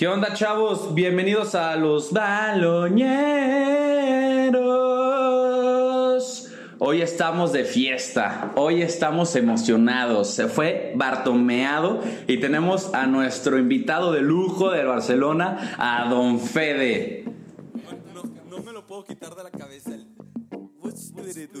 ¿Qué onda, chavos? Bienvenidos a los baloñeros. Hoy estamos de fiesta, hoy estamos emocionados. Se fue Bartomeado y tenemos a nuestro invitado de lujo del Barcelona, a Don Fede. No, no me lo puedo quitar de la cabeza. el- What's with it, do?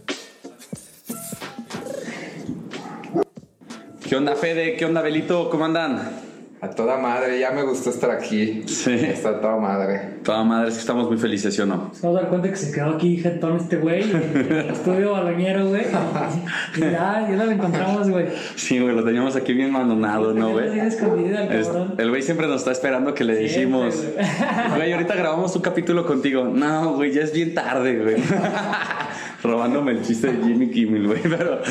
¿Qué onda, Fede? ¿Qué onda, Belito? ¿Cómo andan? A toda madre, ya me gustó estar aquí. Sí. Está a toda madre. Toda madre, es que estamos muy felices, ¿sí o no? Se va a dar cuenta que se quedó aquí jetón este güey. Estudio baloñero, güey. Y ya, ya lo encontramos, güey. Sí, güey, lo teníamos aquí bien abandonado, ¿no, güey? El güey siempre nos está esperando que le Siempre, decimos, güey. güey, ahorita grabamos un capítulo contigo. No, güey, ya es bien tarde, güey. Robándome el chiste de Jimmy Kimmel, güey, pero...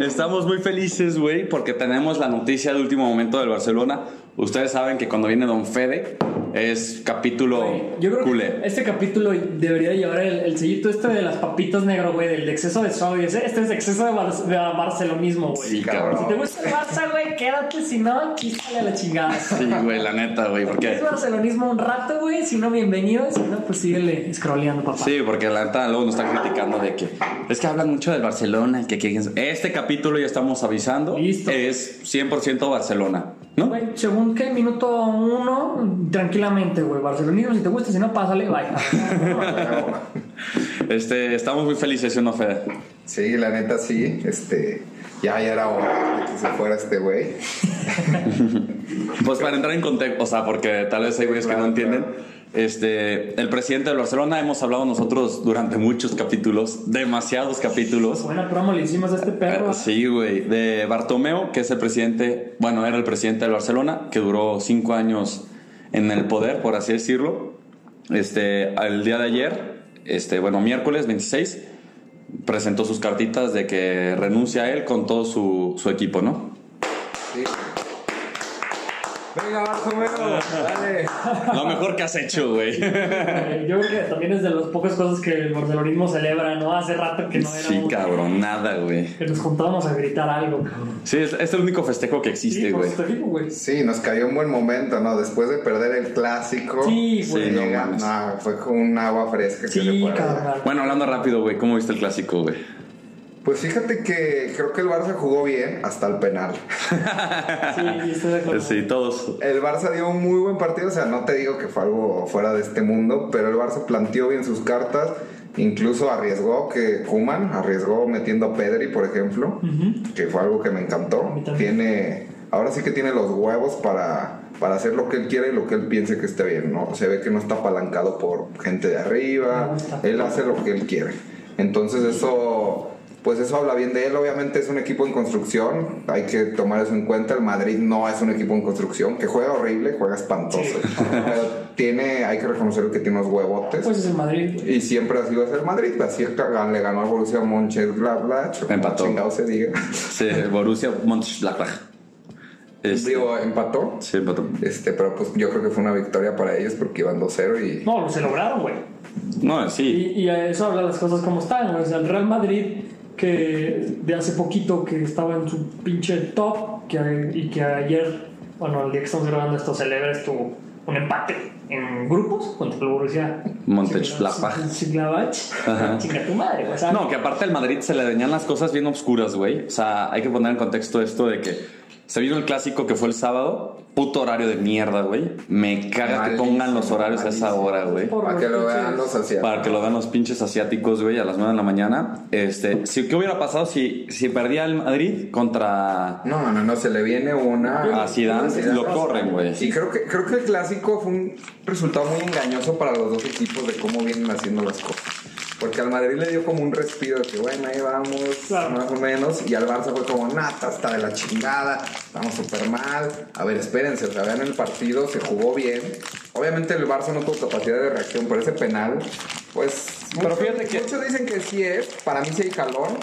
Estamos muy felices, güey, porque tenemos la noticia de último momento del Barcelona. Ustedes saben que cuando viene Don Fede es capítulo Güey, Yo creo culé. que este capítulo debería llevar el, el sellito este de las papitas negro, güey, del exceso de sodio. Este es exceso de, bar- de barcelonismo, güey. Sí, Si cabrón. te gusta el Barça, güey, quédate. Si no, quítale a la chingada. Sí, güey, la neta, güey, porque... Es barcelonismo un rato, güey. Si no, bienvenido. Si no, pues síguele scrolleando, papá. Sí, porque la neta luego nos están criticando de que es que hablan mucho del Barcelona que quieren- este capítulo ya estamos avisando Listo. es 100% Barcelona, ¿no? Güey, según qué minuto uno, tranquilamente, güey. Barcelonismo, si te gusta, si no, pásale, bye. Este, estamos muy felices, ¿sí o no, Fede? Sí, la neta sí. Este, ya, ya era hora de que se fuera este güey. Pues para entrar en contexto, o sea, porque tal vez hay güeyes que no entienden. claro. Este, el presidente del Barcelona hemos hablado nosotros durante muchos capítulos, demasiados capítulos. Buena promo le hicimos a este perro. Eh, Sí, güey. De Bartomeu, que es el presidente, bueno, era el presidente del Barcelona, que duró cinco años en el poder, por así decirlo. Este, el día de ayer, este, bueno, miércoles 26, presentó sus cartitas de que renuncia a él con todo su, su equipo, ¿no? Sí. Venga, Bartomeu, dale. Lo mejor que has hecho, güey. Yo creo que también es de las pocas cosas que el barcelonismo celebra, ¿no? Hace rato que no Sí, éramos. cabrón, nada, güey. Que nos juntábamos a gritar algo, cabrón. Sí, es, es el único festejo que existe, Sí, güey. güey. Sí, nos cayó un buen momento, ¿no? Después de perder el clásico. Sí, güey. Sí, no no, fue con un agua fresca que se Sí, cabrón. Bueno, hablando rápido, güey, ¿cómo viste el clásico, güey? Pues fíjate que creo que el Barça jugó bien hasta el penal. Sí, estoy de acuerdo. Sí, todos. El Barça dio un muy buen partido, o sea, no te digo que fue algo fuera de este mundo, pero el Barça planteó bien sus cartas, incluso arriesgó que Kuman arriesgó metiendo a Pedri, por ejemplo, que fue algo que me encantó. Tiene, ahora sí que tiene los huevos para, para hacer lo que él quiere y lo que él piense que esté bien, ¿no? Se ve que no está apalancado por gente de arriba, él hace lo que él quiere. Entonces eso pues eso habla bien de él. Obviamente es un equipo en construcción, hay que tomar eso en cuenta. El Madrid no es un equipo en construcción, que juega horrible, juega espantoso. Pero tiene, hay que reconocer que tiene unos huevotes. Pues es el Madrid, y siempre ha sido el Madrid, así es que le ganó al Borussia Mönchengladbach, Empató. chingado se diga. Sí, Borussia Mönchengladbach. Este, Digo, empató. sí, empató. Este, pero pues yo creo que fue una victoria para ellos porque iban 2-0 y No, se lograron, güey. No, sí. Y, y a eso habla las cosas como están, güey. O sea, el Real Madrid, que de hace poquito que estaba en su pinche top, que, y que ayer, bueno, el día que estamos grabando esto, celebra esto, un empate en grupos contra el Borussia Mönchengladbach. Chinga tu madre, güey. O sea, No, que aparte al Madrid se le venían las cosas bien oscuras, güey. O sea, hay que poner en contexto esto de que se vino el clásico que fue el sábado. Puto horario de mierda, güey. Me caga que Malísimo, pongan los horarios a esa hora, güey. para que lo vean los asiáticos. Para que lo vean los pinches asiáticos, güey, a las 9 de la mañana. Este, si, ¿qué hubiera pasado si, si perdía el Madrid contra No, no, no, se le viene una. a Zidane? Zidane. Lo corren, güey. Y creo que, creo que el clásico fue un resultado muy engañoso para los dos equipos de cómo vienen haciendo las cosas. Porque al Madrid le dio como un respiro de que, bueno, ahí vamos, Claro. más o menos. Y al Barça fue como, nata, está de la chingada, estamos súper mal. A ver, espérense, o sea, vean el partido, se jugó bien. Obviamente el Barça no tuvo capacidad de reacción por ese penal. Pues, Pero muchos, fíjate que- muchos dicen que sí es, para mí sí hay jalón.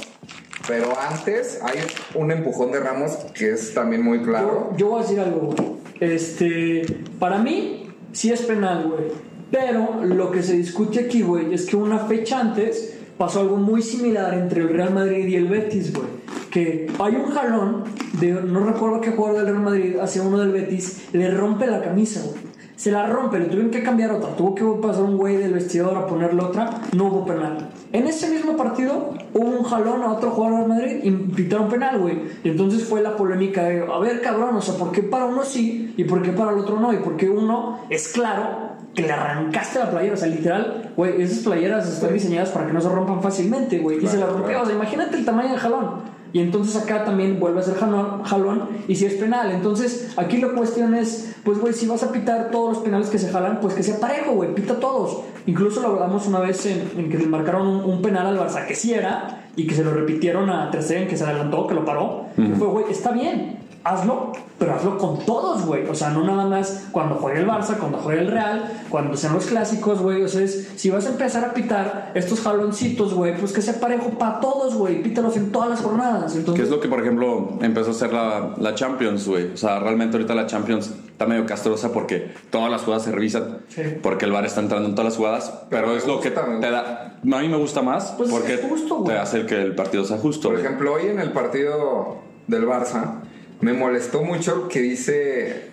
Pero antes hay un empujón de Ramos que es también muy claro. Yo, yo voy a decir algo, güey. Este, para mí, sí es penal, güey. Pero lo que se discute aquí, güey, es que una fecha antes pasó algo muy similar entre el Real Madrid y el Betis, güey. Que hay un jalón de, no recuerdo qué jugador del Real Madrid hacia uno del Betis, le rompe la camisa, güey. Se la rompe, le tuvieron que cambiar otra. Tuvo que pasar un güey del vestidor a ponerle otra. No hubo penal. En ese mismo partido hubo un jalón a otro jugador del Madrid y pitaron penal, güey. Y entonces fue la polémica de, a ver, cabrón, o sea, ¿por qué para uno sí y por qué para el otro no? Y por qué uno es claro que le arrancaste la playera, o sea, literal, güey, esas playeras están diseñadas para que no se rompan fácilmente, güey. y se la Claro, rompió, claro. o sea, imagínate el tamaño del jalón. Y entonces acá también vuelve a ser jalón, jalón y si es penal. Entonces aquí la cuestión es, pues güey, si vas a pitar todos los penales que se jalan, pues que sea parejo, güey, pita todos. Incluso lo hablamos una vez en, en que le marcaron un, un penal al Barça que sí era y que se lo repitieron a Ter Stegen, que se adelantó, que lo paró. Y fue, güey, está bien, hazlo, pero hazlo con todos, güey. O sea, no nada más cuando juegue el Barça, cuando juegue el Real, cuando sean los clásicos, güey. O sea, es- si vas a empezar a pitar estos jaloncitos, güey, pues que sea parejo para todos, güey. Pítalos en todas las jornadas. Que Entonces, es lo que, por ejemplo, empezó a hacer la, la Champions, güey. O sea, realmente ahorita la Champions está medio castrosa porque todas las jugadas se revisan. Sí. Porque el VAR está entrando en todas las jugadas. Pero es lo que me te da. A mí me gusta más Pues porque es justo, güey. te hace el que el partido sea justo. Por güey. ejemplo, hoy en el partido del Barça me molestó mucho que dice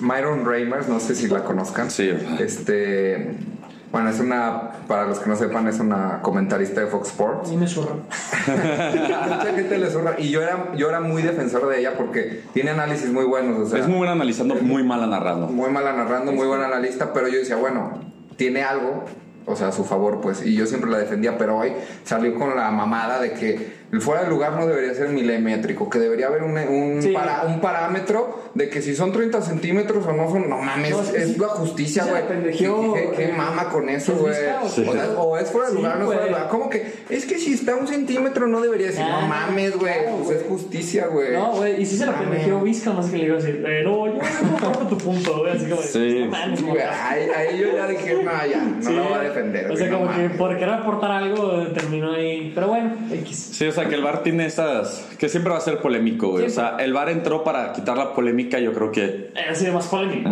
Myron Reimers, no sé si la conozcan. Sí. Este, bueno, es una, para los que no sepan, es una comentarista de Fox Sports. mí me zurran. Mucha gente le zurra y yo era, yo era muy defensor de ella porque tiene análisis muy buenos, o sea, es muy buena analizando, muy mala narrando. muy mala narrando, muy buen analista, pero yo decía, bueno, tiene algo, o sea, a su favor, pues, y yo siempre la defendía, pero hoy salió con la mamada de que el fuera de lugar no debería ser milimétrico, que debería haber un, un, Sí. para- un parámetro de que si son 30 centímetros o no son, no mames, No, es, es que la justicia, güey. ¿Qué, pendejeó, qué- qué eh, mama con eso, ¿has güey? O, Sí. sea, o es fuera de lugar o no es fuera de lugar. ¿Cómo que? Es que si está un centímetro no debería decir, Ah, no mames, güey, claro, pues es justicia, güey. No, güey, y si se la pendejeó Vizca, no sé qué le iba a decir. Pero yo no comparto tu punto, güey. Así como, Sí. no güey. güey, ahí, ahí yo ya dije, no, ya, no Sí. lo voy a defender. O sea, no como que mames. por querer aportar algo eh, terminó ahí. Pero bueno, X. Sí, sea, que el VAR tiene estas. que siempre va a ser polémico, güey. O sea, el VAR entró para quitar la polémica, yo creo que. Eh, Así de más polémico.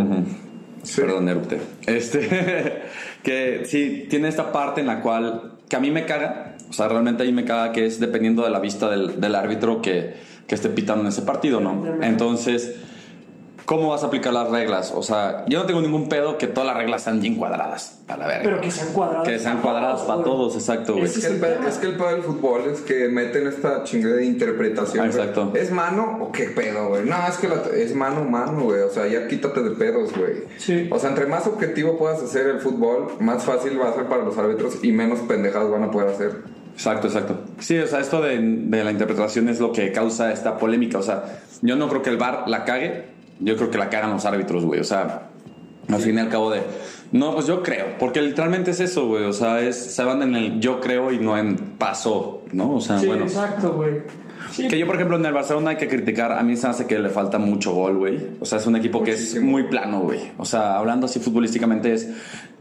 Perdón, erupte. Este. que sí, tiene esta parte en la cual. que a mí me caga. O sea, realmente a mí me caga que es dependiendo de la vista del, del árbitro que, que esté pitando en ese partido, ¿no? Entonces. ¿Cómo vas a aplicar las reglas? O sea, yo no tengo ningún pedo que todas las reglas sean bien cuadradas. A la verga. Pero que sean cuadradas. Que sean cuadradas para todos, exacto, güey. Es que, el es que el pedo del fútbol es que meten esta chingada de interpretación. Ah, exacto. ¿Es mano o qué pedo, güey? No, es que la- es mano, mano, güey. O sea, ya quítate de pedos, güey. Sí. O sea, entre más objetivo puedas hacer el fútbol, más fácil va a ser para los árbitros y menos pendejadas van a poder hacer. Exacto, exacto. Sí, o sea, esto de, de la interpretación es lo que causa esta polémica. O sea, yo no creo que el VAR la cague, yo creo que la cagan los árbitros, güey. O sea, al fin y al cabo de... No, pues yo creo, porque literalmente es eso, güey. O sea, es, se van en el yo creo y no en paso, ¿no? O sea, Sí, bueno. exacto, güey. Sí, Que yo, por ejemplo, en el Barcelona hay que criticar. A mí se hace que le falta mucho gol, güey. O sea, es un equipo que es Muchísimo. muy plano, güey. O sea, hablando así futbolísticamente, es.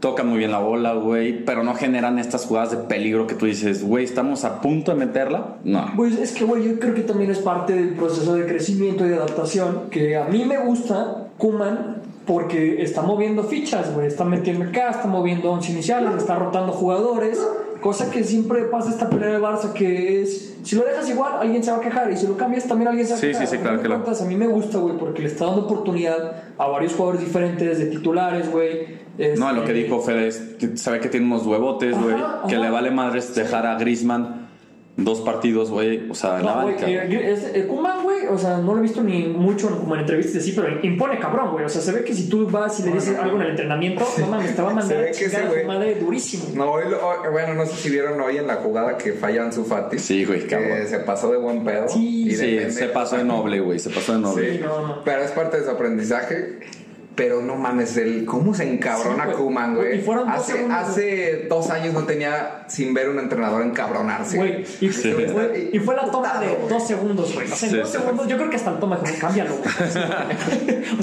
Tocan muy bien la bola, güey. Pero no generan estas jugadas de peligro que tú dices, güey, estamos a punto de meterla. No. Pues es que, güey, yo creo que también es parte del proceso de crecimiento y de adaptación. Que a mí me gusta Kuman porque está moviendo fichas, güey. Está metiendo acá, está moviendo once iniciales, está rotando jugadores. Cosa que siempre pasa esta pelea de Barça, que es si lo dejas igual, alguien se va a quejar. Y si lo cambias, también alguien se va a Sí, quejar. sí, sí, A claro que lo- A mí me gusta, güey, porque le está dando oportunidad a varios jugadores diferentes, de titulares, güey. No, lo que Este, dijo Fede es que sabe que tiene unos huevotes, güey. Que le vale madres dejar a Grisman dos partidos, güey. O sea, en la No, güey, banca. eh, es- Koeman, güey, o sea, no lo he visto ni mucho en- como en entrevistas así, pero impone cabrón, güey. O sea, se ve que si tú vas y le dices algo en el entrenamiento, no mames, te va a Se mandar ve a chingar a madre durísimo. No, hoy lo- hoy- bueno, no sé si vieron hoy en la jugada que fallan su Fati. Sí, güey, Que cabrón. se pasó de buen pedo. Sí, y Sí, se pasó de noble, güey. Se pasó de noble. Sí, no, no. Pero es parte de su aprendizaje. Pero no mames, el, ¿cómo se encabrona Sí, güey. Kuman, güey? Y fueron dos hace, segundos, hace dos años no tenía sin ver un entrenador encabronarse. Güey, y, Sí. y fue, y fue la toma de dos segundos, güey. O sea, en Sí, dos sí. segundos, yo creo que hasta el toma dijo, cámbialo, güey. o sea,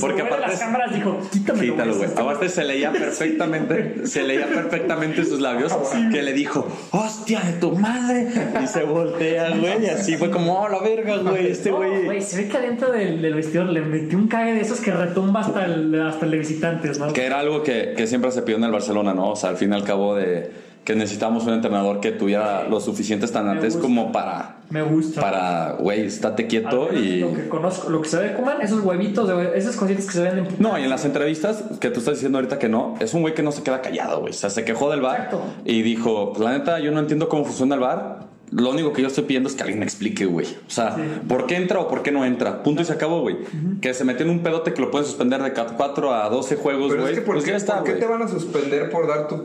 Porque aparte las cámaras dijo, quítamelo, Quítalo, güey. Aparte se leía perfectamente, se leía perfectamente sus labios que le dijo, hostia de tu madre. Y se voltea, güey. Y así fue como, oh, la verga, güey. Este No, güey. güey, se ve que adentro del, del vestidor le metió un cague de esos que retumba hasta el, hasta el de visitantes, ¿no? Que era algo que, que siempre se pidió en el Barcelona, ¿no? O sea, al fin y al cabo de que necesitamos un entrenador que tuviera los suficientes tanantes gusta. como para, Me gusta. para, güey, estate quieto y... Lo que conozco, lo que se ve Kuman, esos huevitos, de, esas cositas que se ven en. No, y en las entrevistas que tú estás diciendo ahorita que no, es un güey que no se queda callado, güey. O sea, se quejó del bar Exacto. y dijo, pues, la neta, yo no entiendo cómo funciona el bar. Lo único que yo estoy pidiendo es que alguien me explique, güey. O sea, Sí. ¿por qué entra o por qué no entra? Punto y se acabó, güey. Que se metió en un pedote que lo pueden suspender de 4 a 12 juegos, Pero güey. es que ¿por, pues qué, está, ¿por qué te van a suspender por dar tu,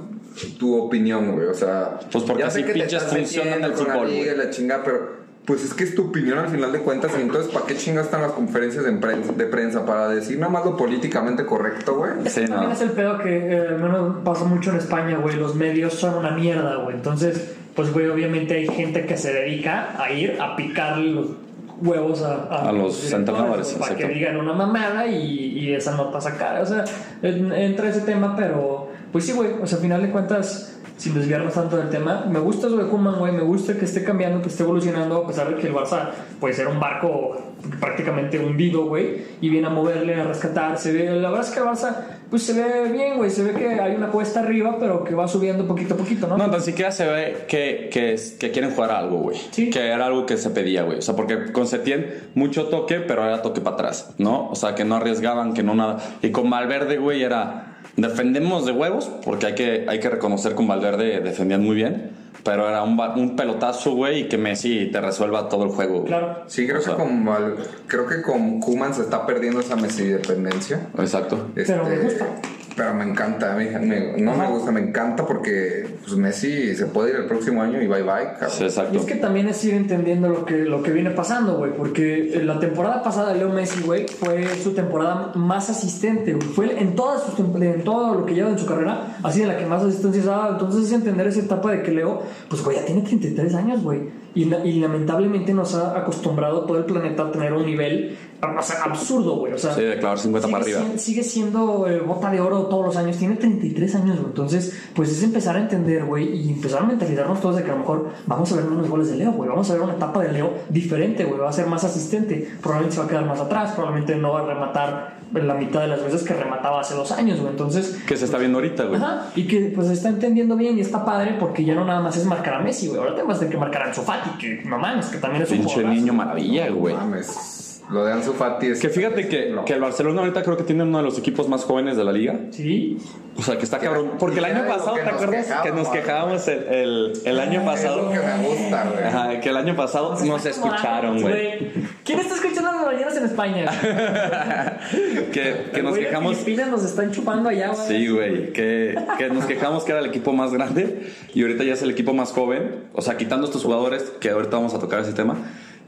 tu opinión, güey? O sea, Pues porque ya sé así que pinches funcionan el fútbol, liga la chingada, pero pues es que es tu opinión al final de cuentas y entonces ¿para qué chingas están las conferencias de prensa, de prensa? Para decir nada más lo políticamente correcto, güey. Sí, También no. es el pedo que eh, al menos pasa mucho en España, güey. Los medios son una mierda, güey. Entonces, pues, güey, obviamente hay gente que se dedica a ir a picarle los huevos a, A los directores, entrenadores, Para que exacto. digan una mamada y, y esa nota sacar. O sea, en- entra ese tema, pero pues sí, güey. O sea, al final de cuentas, sin desviarnos tanto del tema, me gusta eso de Koeman, güey. Me gusta que esté cambiando, que esté evolucionando, a pesar de que el Barça puede ser un barco prácticamente hundido, güey, y viene a moverle, a rescatar. Se ve, la verdad es que el Barça, pues se ve bien, güey. Se ve que hay una cuesta arriba, pero que va subiendo poquito a poquito, ¿no? No, tan siquiera se ve que, que, que quieren jugar a algo, güey. Sí. Que era algo que se pedía, güey. O sea, porque con Setién mucho toque, pero era toque para atrás, ¿no? O sea, que no arriesgaban, que no nada. Y con Valverde, güey, era defendemos de huevos, porque hay que, hay que reconocer con Valverde defendían muy bien, pero era un, ba- un pelotazo, güey, y que Messi te resuelva todo el juego. güey. Claro. Sí, creo O sea, que con Val- creo que con Kuman se está perdiendo esa Messi dependencia. Exacto. Pero me gusta. Pero me encanta, a mí me- no me gusta, me encanta porque pues, Messi se puede ir el próximo año y bye bye, cabrón. Sí, exacto. Y es que también es ir entendiendo lo que, lo que viene pasando, güey. Porque en la temporada pasada de Leo Messi, güey, fue su temporada más asistente, güey. Fue en, todas sus en todo lo que lleva en su carrera, así de la que más asistencias ha dado. Entonces es entender esa etapa de que Leo, pues, güey, ya tiene 33 años, güey. Y, y lamentablemente nos ha acostumbrado todo el planeta a tener un nivel o sea, absurdo, güey. O sea, Sí, de clavar 50 para sigue arriba. sien- sigue siendo eh, bota de oro todos los años. Tiene 33 años, güey. Entonces, pues es empezar a entender, güey, y empezar a mentalizarnos todos de que a lo mejor vamos a ver menos goles de Leo, güey. Vamos a ver una etapa de Leo diferente, güey. Va a ser más asistente. Probablemente se va a quedar más atrás. Probablemente no va a rematar la mitad de las veces que remataba hace dos años, güey. Entonces, Que se está viendo ahorita, güey. Ajá, y que pues está entendiendo bien y está padre porque ya no nada más es marcar a Messi, güey. Ahora tenemos que marcar a Ansu Fati, que no mames, que también es un Pinche niño maravilla, güey. Mames. Lo de Ansu Fati es Que fíjate que, No. que el Barcelona ahorita creo que tiene uno de los equipos más jóvenes de la liga. Sí, O sea, que está Que- cabrón. Porque el año pasado, que ¿te nos acuerdas? Que nos quejábamos, el, el, el año Es pasado. lo que me gusta, güey. Ajá, que el año pasado Nos escucharon, güey. ¿Quién está escuchando las ballenas en España? Que, que nos Güey, quejamos. Filipinas nos están chupando allá, güey. Sí, güey. Que, que nos quejamos que era el equipo más grande y ahorita ya es el equipo más joven. O sea, quitando estos jugadores, que ahorita vamos a tocar ese tema.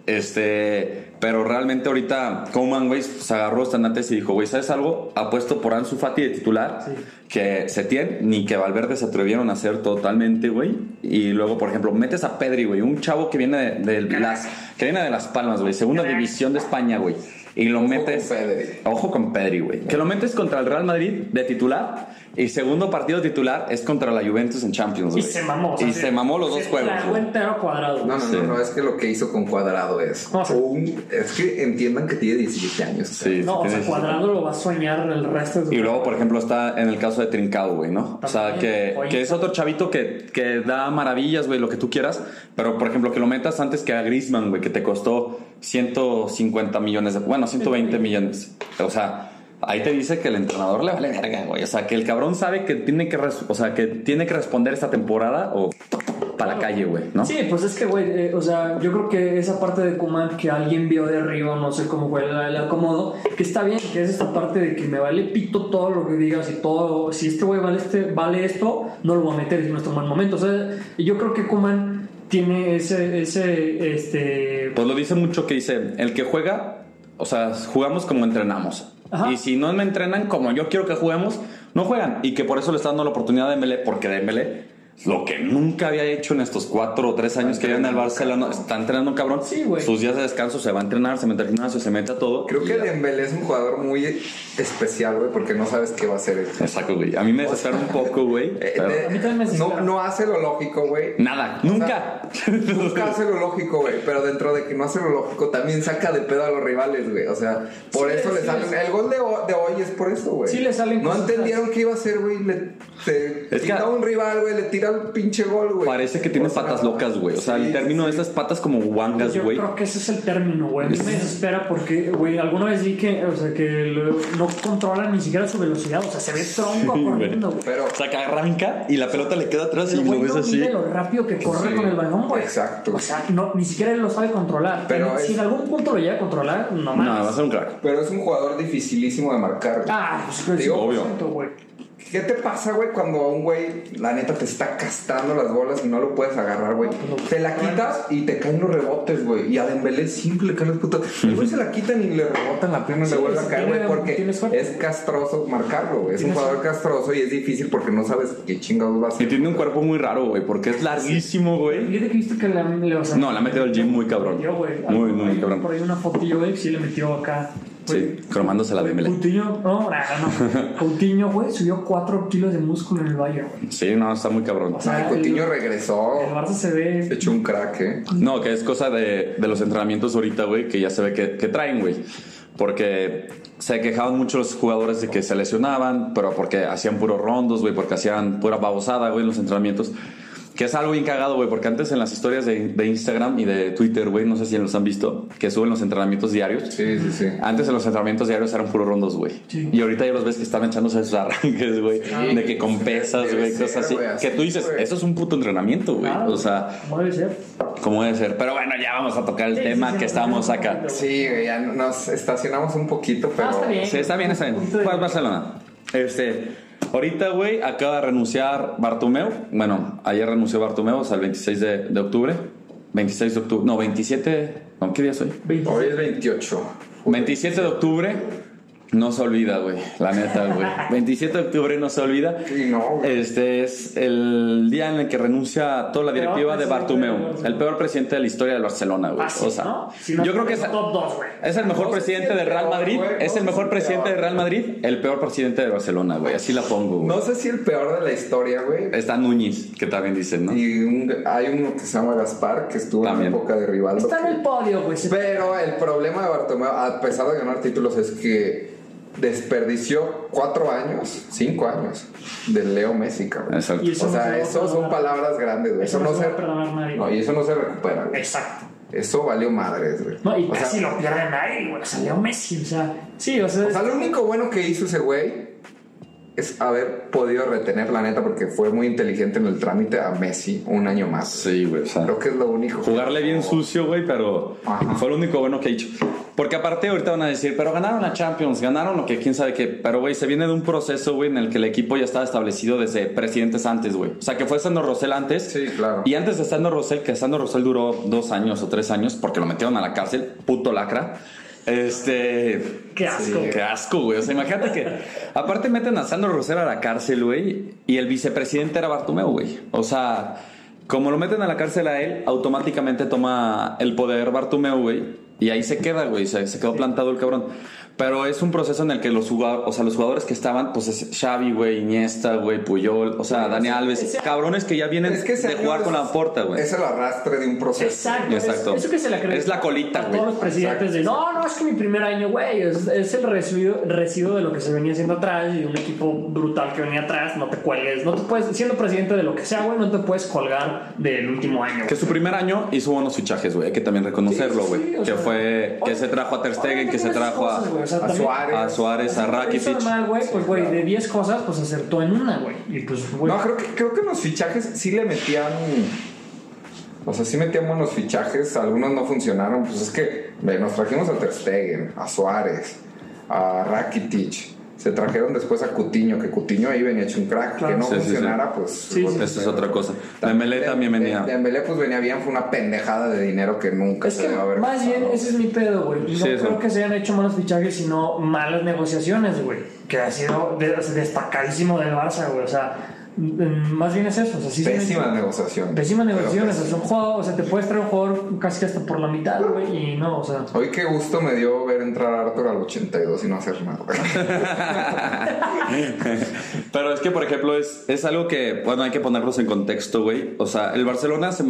Este, pero realmente ahorita Coman, güey, se agarró estandantes y dijo, güey, ¿sabes algo? Apuesto por Ansu Fati de titular, Sí. que Setién ni que Valverde se atrevieron a hacer totalmente, güey. Y luego, por ejemplo, metes a Pedri, güey, un chavo que viene de, de las que viene de Las Palmas, güey, segunda división de España, güey. Y lo Ojo metes con Pedri. Ojo con Pedri, güey. Que lo metes contra el Real Madrid de titular y segundo partido titular es contra la Juventus en Champions, Y se mamó. o sea, Y se mamó los dos se juegos. entero cuadrado. No, no, Sí. no, no, es que lo que hizo con Cuadrado es. No, o sea- un- es que entiendan que tiene 17 años. Sí, No, o sea, cuadrado lo va a soñar el resto de su Y luego, por ejemplo, está en el caso de Trincao, güey, ¿no? O sea, que, que es otro chavito que, que da maravillas, güey, lo que tú quieras. Pero, por ejemplo, que lo metas antes que a Griezmann, güey, que te costó 150 millones, de, bueno, 120 millones. O sea, ahí te dice que el entrenador le vale verga, güey. O sea, que el cabrón sabe que tiene que, res- o sea, que tiene que responder esta temporada o para la calle, güey, ¿no? Sí, pues es que, güey, eh, o sea, yo creo que esa parte de Kuman que alguien vio de arriba, no sé cómo fue el, acomodo, que está bien, que es esta parte de que me vale pito todo lo que digas y todo, si este güey vale, este, vale esto, no lo voy a meter en nuestro buen momento. O sea, yo creo que Kuman tiene ese, ese, este... Pues lo dice mucho que dice, el que juega, o sea, jugamos como entrenamos. Ajá. Y si no me entrenan como yo quiero que juguemos, no juegan. Y que por eso le está dando la oportunidad a Dembélé, porque Dembélé, lo que nunca había hecho en estos cuatro o tres años que lleva en el Barcelona, está entrenando cabrón. Sí, güey. Sus días de descanso se va a entrenar, se mete al gimnasio, se mete a todo. Creo que Dembélé es un jugador muy especial, güey, porque no sabes qué va a hacer él. Exacto, güey. A mí me desespera un poco, güey. Eh, pero- de- A mí también me no, desespera. no hace lo lógico, güey. Nada, nunca. Nunca hace lo lógico, güey. Pero dentro de que no hace lo lógico, también saca de pedo a los rivales, güey. O sea, por Sí, eso le salen. sí. El gol de, ho- de hoy es por eso, güey. Sí le salen No cosas. entendieron qué iba a hacer, güey. Le te Es que- un rival, güey. Le tira el pinche gol, güey. Parece que tiene O sea, patas locas, güey. O sea, sí, el término de sí. esas patas como wangas, Yo güey. creo que ese es el término, güey. A mí me desespera porque, güey, alguna vez vi que, o sea, que no controla ni siquiera su velocidad. O sea, se ve tronco Sí, corriendo, güey. Pero. O sea, que arranca y la pelota le queda atrás y lo güey ves no así. mide lo rápido que corre Sí, con el balón, güey. exacto. O sea, no, ni siquiera él lo sabe controlar. Pero si en algún punto lo llega a controlar, no No, mames. va a ser un crack. Pero es un jugador dificilísimo de marcar. güey. Ah, pues Digo, 100%, güey. ¿Qué te pasa, güey, cuando a un güey, la neta, te está castrando las bolas y no lo puedes agarrar, güey? Te la quitas y te caen los rebotes, güey. Y a Dembélé siempre le caen los putos. El güey se la quitan y le rebotan la pierna y Sí, le vuelve a caer, güey, porque es castroso marcarlo, güey. Es un jugador castroso y es difícil porque no sabes qué chingados va a Y hacer. tiene un cuerpo muy raro, güey, porque es larguísimo, güey. Fíjate que viste que le, le o sea, No, le ha metido al gym muy cabrón. güey. Muy, muy cabrón. Por ahí una fotillo, güey, sí le metió acá. Sí, cromándose la Dembélé. Coutinho, no, nada, no. Coutinho, güey, subió 4 kilos de músculo en el Bayern, güey. Sí, no, está muy cabrón. O sea, Ay, Coutinho el- regresó. El Barça se ve. Hecho un crack, ¿eh? No, que es cosa de, de los entrenamientos ahorita, güey, que ya se ve que, que traen, güey. Porque se quejaban mucho los jugadores de que se lesionaban, pero porque hacían puros rondos, güey, porque hacían pura babosada, güey, en los entrenamientos. Que es algo bien cagado, güey, porque antes en las historias de, de Instagram y de Twitter, güey, no sé si los han visto, que suben los entrenamientos diarios. Sí, sí, sí. Antes en los entrenamientos diarios eran puros rondos, güey. Sí. Y ahorita ya los ves que están echándose sus arranques, güey. de que con pesas, güey, ser, cosas así. Que tú dices, eso es un puto entrenamiento, güey. Claro, O sea, ¿Cómo debe ser? como debe ser. Pero bueno, ya vamos a tocar el Sí, tema sí, sí, que un acá. Sí, güey, ya nos estacionamos un poquito, pero. Ah, está bien. Sí, está bien, está bien. Barcelona. Este, ahorita, güey, acaba de renunciar Bartomeu. Bueno, ayer renunció Bartomeu, o sea, el 26 de, de octubre. 26 de octubre. No, 27. No, ¿qué día? 20. Hoy es 28. 27 de octubre. No se olvida, güey. La neta, güey. 27 de octubre no se olvida. Sí, no, güey. Este es el día en el que renuncia toda la directiva de Bartomeu. El peor presidente de la historia del Barcelona, güey. Fácil, o sea, ¿no? Si no, yo creo que es, top 2, güey. es el mejor presidente si el del Real peor, Madrid. Es el mejor presidente del Real Madrid. El peor presidente de Barcelona, güey. Así la pongo, güey. No sé si el peor de la historia, güey. Está Núñez, que también dicen, ¿no? Y un- hay uno que se llama Gaspar, que estuvo También. en la época de Rivaldo. Está en el podio, güey. Pero el problema de Bartomeu, a pesar de ganar títulos, es que desperdició cuatro años, cinco años de Leo Messi, cabrón. Exacto. Y eso O no se sea, eso son palabras grandes, güey. Eso no se va a perdonar nadie. No, y eso no se recupera, güey. Exacto. Eso valió madres, güey. No, y o sea, casi lo pierde nadie, güey. Salió Messi, o sea. Sí, o sea. O sea, lo único bueno que hizo ese güey es haber podido retener, la neta, porque fue muy inteligente en el trámite a Messi un año más. Sí, güey. O sea, Creo que es lo único. jugarle bien sucio, güey, pero Ajá. fue lo único bueno que he hecho. Porque aparte ahorita van a decir, pero ganaron la Champions, ganaron lo que quién sabe qué. Pero, güey, se viene de un proceso, güey, en el que el equipo ya estaba establecido desde presidentes antes, güey. O sea, que fue Sandro Rosell antes. Sí, claro. Y antes de Sandro Rosell, que Sandro Rosell duró dos años o tres años porque lo metieron a la cárcel, puto lacra. Este. Qué asco. Qué asco, güey. O sea, imagínate que. Aparte, meten a Sandro Rosell a la cárcel, güey. Y el vicepresidente era Bartomeu, güey. O sea, como lo meten a la cárcel a él, automáticamente toma el poder Bartomeu, güey. Y ahí se queda, güey. Se, se quedó plantado el cabrón. Pero es un proceso en el que los jugadores, o sea, los jugadores que estaban, pues es Xavi, güey, Iniesta, güey, Puyol, o sea, Dani Alves, ese- cabrones que ya vienen Es que ese de jugar es- con la porta, güey. Es el arrastre de un proceso. Exacto, es- Exacto. eso que se le Es la colita, a güey. todos los presidentes de no, no, es que mi primer año, güey, es, es el residuo, residuo de lo que se venía haciendo atrás y un equipo brutal que venía atrás, no te cuelgues, no te puedes, siendo presidente de lo que sea, güey, no te puedes colgar del último año. Que su primer año hizo buenos fichajes, güey. Hay que también reconocerlo, güey. sí, que sea, fue. Que se trajo a Ter Stegen, que se trajo a, cosas, sea, a también- Suárez. a Suárez, a Rakitic. mal, güey, pues, güey, de 10 cosas, pues acertó en una, güey. Y pues, güey. No, creo que, creo que los fichajes sí le metían. O sea, sí metían buenos fichajes. Algunos no funcionaron. Pues es que ve, nos trajimos a Ter Stegen, a Suárez, a Rakitic. Se trajeron después a Cutiño, que Cutiño ahí venía hecho un crack. Claro. Que no Sí, sí, sí. funcionara, pues. Sí, sí. Esa es otra cosa. Dembélé también venía. Dembélé pues venía bien, fue una pendejada de dinero que nunca Es se que debe haber más pasado. bien ese es mi pedo, güey. No Sí, creo eso. que se hayan hecho malos fichajes, sino malas negociaciones, güey. Que ha sido de- destacadísimo del Barça, güey. O sea, más bien es eso. O sea, sí hecho- negociaciones. Pésimas Pero negociaciones. O sea, son jugadores, o sea, te puedes traer un jugador casi hasta por la mitad, güey. Y no, o sea. Hoy qué gusto me dio ver entrar a Arthur al 82 y no hacer nada. güey. Pero es que, por ejemplo, es, es algo que, bueno, hay que ponerlos en contexto, güey. O sea, el Barcelona se...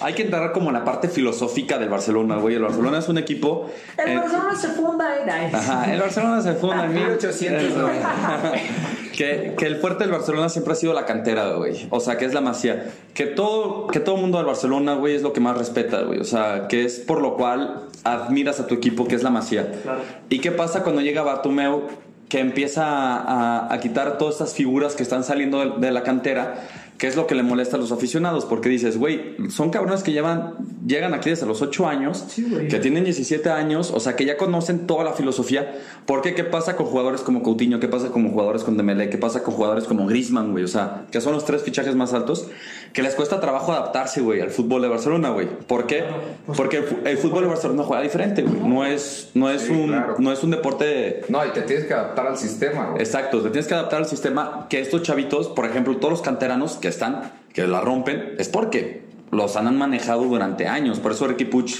Hay que entrar como en la parte filosófica del Barcelona, güey. El Barcelona es un equipo... El eh, Barcelona se funda en ahí. Ajá, el Barcelona se funda en 1890. que, que el fuerte del Barcelona siempre ha sido la cantera, güey. O sea, que es la masía. Que todo, que todo mundo del Barcelona, güey, es lo que más respeta, güey. O sea, que es por lo cual admiras a tu equipo, que es la masía. Claro. ¿Y qué pasa cuando llega Bartomeu, que empieza a, a- a quitar todas estas figuras que están saliendo de, de la cantera? ¿Qué es lo que le molesta a los aficionados? Porque dices, güey, son cabrones que llevan, llegan aquí desde los 8 años, Sí, que tienen 17 años, o sea, que ya conocen toda la filosofía. ¿Por qué? ¿Qué pasa con jugadores como Coutinho? ¿Qué pasa con jugadores con Dembélé? ¿Qué pasa con jugadores como Griezmann, güey? O sea, que son los tres fichajes más altos, que les cuesta trabajo adaptarse, güey, al fútbol de Barcelona, güey. ¿Por qué? pues- Porque el, fútbol de Barcelona juega diferente, güey. No es, no es Sí, un, claro. no es un deporte No, y te tienes que adaptar al sistema, güey. Exacto, te tienes que adaptar al sistema que estos chavitos, por ejemplo, todos los canteranos que están, que la rompen, es porque los han manejado durante años. Por eso Ricky Puch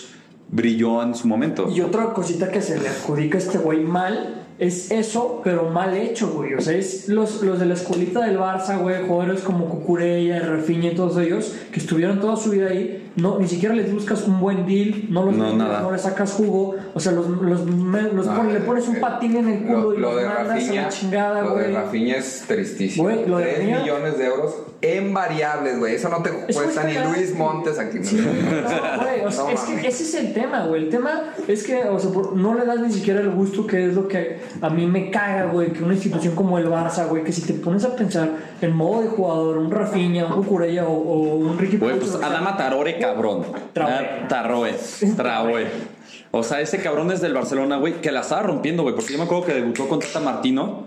brilló en su momento. Y otra cosita que se le adjudica a este güey mal es eso, pero mal hecho, güey. O sea, es los, los de la escuelita del Barça, güey, jugadores como Cucurella, Rafinha y todos ellos, que estuvieron toda su vida ahí, no, ni siquiera les buscas un buen deal, no los No, nada. no les sacas jugo, o sea, los, los, los No, le eh, pones un eh, patín en el culo lo, y lo los de mandas a Rafinha, la chingada, lo de güey. Rafinha es tristísimo. Güey, lo de 3 Rafinha- millones de euros en variables, güey. Eso no te cuesta ni Luis Montes aquí. ¿no? Sí, no, güey, o sea, No es que ese es el tema, güey. El tema es que, o sea, por- no le das ni siquiera el gusto que es lo que a mí me caga, güey, que una institución como el Barça, güey, que si te pones a pensar en modo de jugador, un Rafinha, un Cucurella o, o un Ricky Güey, pues o sea, Adama Tarore, cabrón. Traoré. Ah, Tarroe. Traoré. O sea, ese cabrón es del Barcelona, güey, que la estaba rompiendo, güey. Porque yo me acuerdo que debutó con Tata Martino.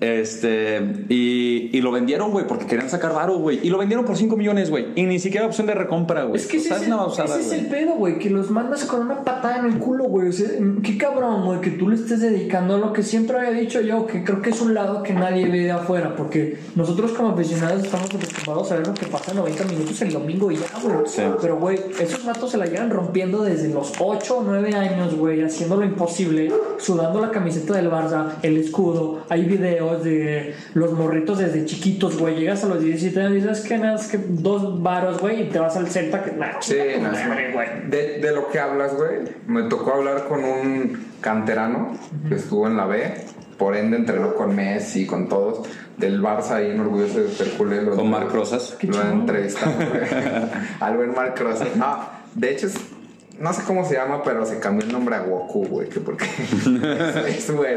Este, y, y lo vendieron, güey, porque querían sacar varo, güey. Y lo vendieron por 5 millones, güey. Y ni siquiera opción de recompra, güey. Es que o ese, sea, es, es el, ese es pedo, güey, que los mandas con una patada en el culo, güey. O sea, qué cabrón, güey, que tú le estés dedicando a lo que siempre había dicho yo, que creo que es un lado que nadie ve de afuera, porque nosotros como aficionados estamos acostumbrados a ver lo que pasa 90 minutos el domingo y ya, güey. Sí. Pero, güey, esos ratos se la llevan rompiendo desde los 8 o 9 años, güey, haciendo lo imposible, sudando la camiseta del Barça, el escudo. Hay videos de los morritos desde chiquitos, güey. Llegas a los 17 años y dices que nada, es que dos varos, güey, y te vas al Celta, que nada, Sí, no, madre, güey. de, de lo que hablas, güey, me tocó hablar con un canterano que estuvo en la B, por ende entrenó con Messi, con todos, del Barça ahí en Orgulloso de ser culé. lo- Con Marc Rosas. Lo entrevistamos, güey. Al buen Marc Rosas. No, de hecho, es- no sé cómo se llama, pero se cambió el nombre a Goku, güey, que porque es, güey.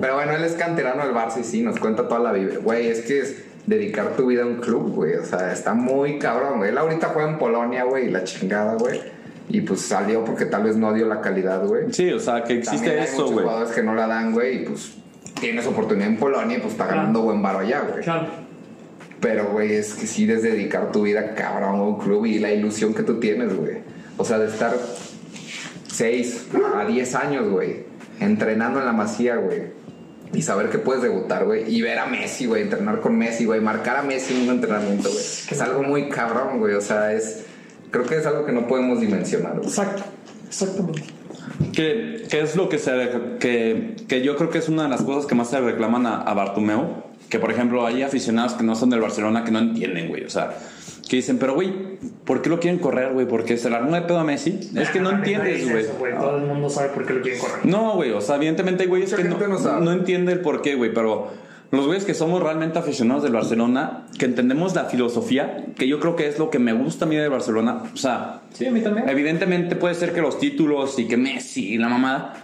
Pero bueno, él es canterano del Barça y sí, nos cuenta toda la vida. Güey, es que es dedicar tu vida a un club, güey. O sea, está muy cabrón, güey. Él ahorita juega en Polonia, güey, y la chingada, güey. Y pues salió porque tal vez no dio la calidad, güey. Sí, o sea, que existe También hay eso, muchos güey. jugadores que no la dan, güey, y pues tienes oportunidad en Polonia y pues está ganando buen varo allá, güey. Claro. Pero, güey, es que sí es dedicar tu vida cabrón a un club y la ilusión que tú tienes, güey. O sea, de estar 6 a 10 años, güey, entrenando en la masía, güey. Y saber que puedes debutar, güey. Y ver a Messi, güey, entrenar con Messi, güey. Marcar a Messi en un entrenamiento, güey. Es algo muy cabrón, güey. O sea, es... Creo que es algo que no podemos dimensionar, güey. Exacto. Exactamente. Que, que es lo que se que, que yo creo que es una de las cosas que más se reclaman a, a Bartomeu. Que por ejemplo hay aficionados que no son del Barcelona que no entienden, güey. O sea, que dicen, pero güey, ¿por qué lo quieren correr, güey? Porque se la armó de pedo a Messi. Es que no entiendes, güey. Todo el mundo sabe por qué lo quieren correr. No, güey, o sea, evidentemente güeyes Mucha que no, no sabe. no entiende el por qué, güey, pero los güeyes que somos realmente aficionados del Barcelona, que entendemos la filosofía, que yo creo que es lo que me gusta a mí del Barcelona, o sea, Sí, a mí también. evidentemente puede ser que los títulos y que Messi y la mamada,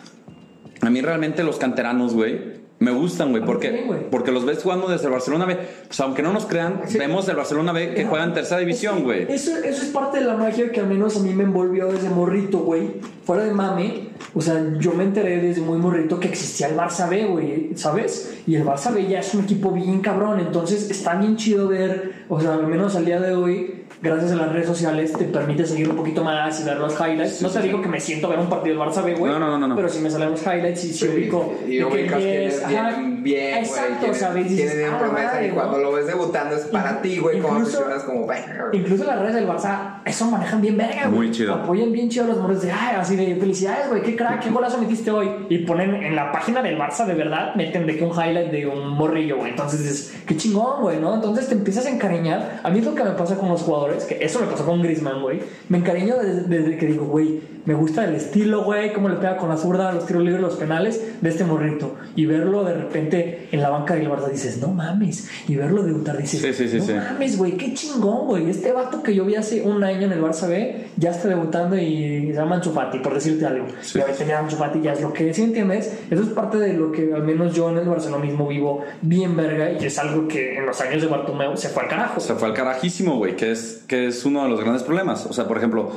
a mí realmente los canteranos, güey, Me gustan, güey, porque, porque los ves jugando desde el Barcelona B. Pues aunque no nos crean, vemos el Barcelona B que juega en tercera división, güey. Eso, eso es parte de la magia que al menos a mí me envolvió desde morrito, güey. Fuera de mame, o sea, yo me enteré desde muy morrito que existía el Barça B, güey, ¿sabes? Y el Barça B ya es un equipo bien cabrón, entonces está bien chido ver, o sea, al menos al día de hoy, gracias a las redes sociales, te permite seguir un poquito más y ver los highlights. no te digo que me siento a ver un partido del Barça B, güey. No, no, no, no. Pero si me salen los highlights y si ubico. y de que es- ajá, bien, güey. Exacto, quiénes ¿sabes? Dices, tienen bien "Ah, promesa madre, y cuando ¿no?". lo ves debutando es para ti, güey. Como aficionas como, "Venga". Incluso las redes del Barça, eso manejan bien verga, güey. Muy chido. Apoyan bien chido a los morros de, ay, así de felicidades, güey, qué crack, qué golazo metiste hoy. Y ponen en la página del Barça, de verdad, meten de que un highlight de un morrillo, güey. Entonces dices, qué chingón, güey, ¿no? Entonces te empiezas a encariñar. A mí es lo que me pasa con los jugadores, que eso me pasó con Griezmann, güey. Me encariño desde, desde que digo, güey, me gusta el estilo, güey, cómo le pega con la zurda, los tiros libres, los penales de este morrito. Y verlo de repente en la banca del Barça dices, no mames. Y verlo debutar dices, Sí, sí, sí, no mames, güey, qué chingón, güey. Este vato que yo vi hace un año en el Barça B ya está debutando y se llama Ansu Fati, por decirte algo. Sí. Ya tenía Ansu Fati, ya es lo que, ¿sí entiendes? Eso es parte de lo que al menos yo en el barcelonismo vivo bien verga y es algo que en los años de Bartomeu se fue al carajo. Se fue al carajísimo, güey, que es, que es uno de los grandes problemas. O sea, por ejemplo,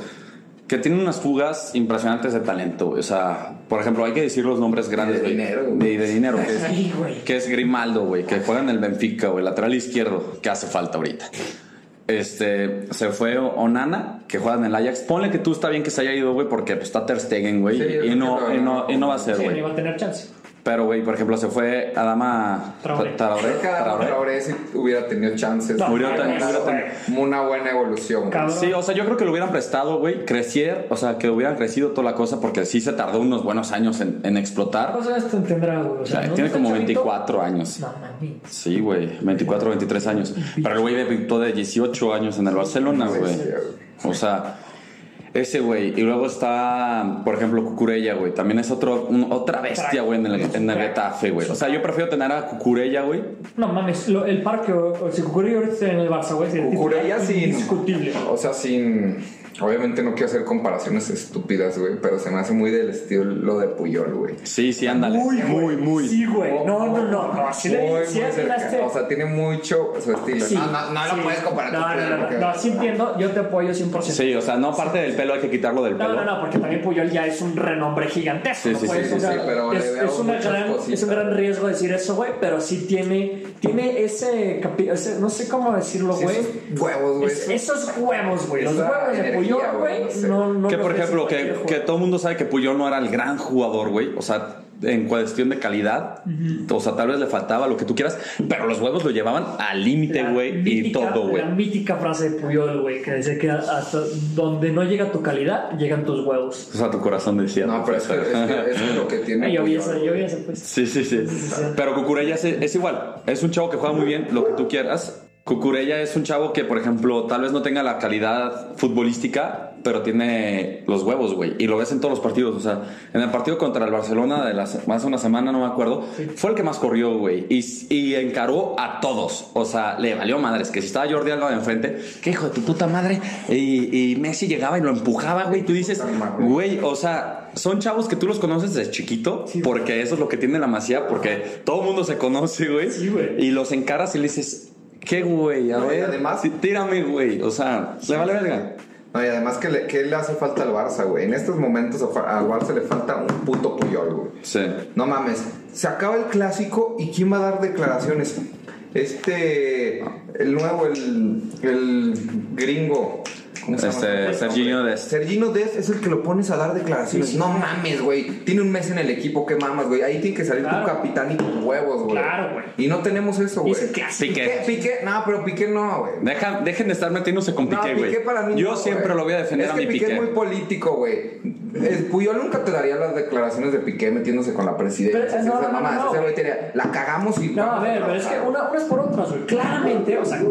que tiene unas fugas impresionantes de talento, güey. O sea, por ejemplo, hay que decir los nombres grandes, de güey. dinero, güey. De, de dinero, que es, Sí, güey. que es Grimaldo, güey, que juega en el Benfica, güey, lateral izquierdo, que hace falta ahorita. Este, se fue Onana, que juega en el Ajax. Ponle que tú está bien que se haya ido, güey, porque pues, está Ter Stegen, güey, Sí, y, no, y, no. no, y no va a ser, Sí, no güey. iba a tener chance. Pero, güey, por ejemplo, se fue Adama Traoré. Traoré. Traoré. Traoré si hubiera tenido chances. No, tan- güey. Una buena evolución. Cabrón. Sí, o sea, yo creo que lo hubieran prestado, güey, crecier, o sea, que hubieran crecido toda la cosa, porque sí se tardó unos buenos años en, en explotar. ¿Cuántos años te tendrá, güey? O O sea, ¿no tiene como chavito? 24 años. No, mami. Sí, güey, 24, 23 años. Pero el güey debutó de 18 años en el Barcelona, güey. O sea, ese güey. Y luego está, por ejemplo, Cucurella, güey. También es otro, un- otra bestia, güey, en el, en el Getafe, güey. O sea, yo prefiero tener a Cucurella, güey. No mames, lo- el parque, o, o si Cucurella ahorita está en el Barça, güey, Cucurella titular sin. Indiscutible. O sea, sin. Obviamente no quiero hacer comparaciones estúpidas, güey. Pero se me hace muy del estilo de Puyol, güey. Sí, sí, ándale. Muy, muy, muy. Sí, güey. No, no, no. No, así Muy, le muy sí cerca. O sea, tiene mucho su estilo. Sí, no, no, no sí. lo puedes comparar No, con no, Puyol, no, no, no, sí entiendo. Yo te apoyo 100%. Sí, o sea, no parte del pelo, hay que quitarlo del No, pelo. no, no, porque también Puyol ya es un renombre gigantesco. Sí, no sí, sí, sí, sí, pero es, le veo es una gran, es un gran riesgo decir eso, güey, pero sí tiene, tiene ese, capi- ese- no sé cómo decirlo, Sí, güey. esos huevos, güey. Es- esos huevos, güey. Los huevos de energía, Puyol, güey, güey. no sé. No, no Que por ejemplo, que, que todo el mundo sabe que Puyol no era el gran jugador, güey. O sea, en cuestión de calidad, o sea, tal vez le faltaba lo que tú quieras, pero los huevos lo llevaban al límite, güey, y todo, güey. La mítica frase de Puyol, güey, que dice que hasta donde no llega tu calidad, llegan tus huevos. O sea, tu corazón decía. No, pero es que, es que- es que lo que tiene. Ay, yo vi eso, yo vi eso, pues. Sí, sí, sí. Pero Cucurella es, es igual. Es un chavo que juega muy bien, lo que tú quieras. Cucurella es un chavo que, por ejemplo, tal vez no tenga la calidad futbolística, pero tiene los huevos, güey. Y lo ves en todos los partidos. O sea, en el partido contra el Barcelona de las, más de una semana, no me acuerdo, fue el que más corrió, güey. Y, y encaró a todos. O sea, le valió madres. Que si estaba Jordi Alba de enfrente, que hijo de tu puta madre. Y, y Messi llegaba y lo empujaba, güey. Tú dices, güey, o sea, son chavos que tú los conoces desde chiquito, porque eso es lo que tiene la masía, porque todo el mundo se conoce, güey. Sí. Y los encaras y le dices, ¿qué, güey? A No, ver, además- tírame, güey. O sea, le vale verga. No, y además, que le, ¿qué le hace falta al Barça, güey? En estos momentos al Barça le falta un puto Puyol, güey. Sí. No mames, se acaba el clásico y ¿quién va a dar declaraciones? Este, el nuevo, el, el gringo. ¿Cómo se llama? Este, Serginho Dest. Sergino Dest es el que lo pones a dar declaraciones. Sí, sí. No mames, güey. Tiene un mes en el equipo, qué mamas, güey. Ahí tiene que salir Claro. tu capitán y tus huevos, güey. Claro, güey. Y no tenemos eso, güey. Piqué. Piqué, no, pero Piqué no, güey. Deja- dejen de estar metiéndose con Piqué, güey. Piqué para mí Yo no, siempre lo voy a defender es a que mi Piqué. Piqué. es muy político, güey. Puyol nunca te daría las declaraciones de Piqué metiéndose con la presidencia. Pero, no, no, no, no, la cagamos y. No, a ver, pero es que una, unas por otras, güey. Claramente, o sea,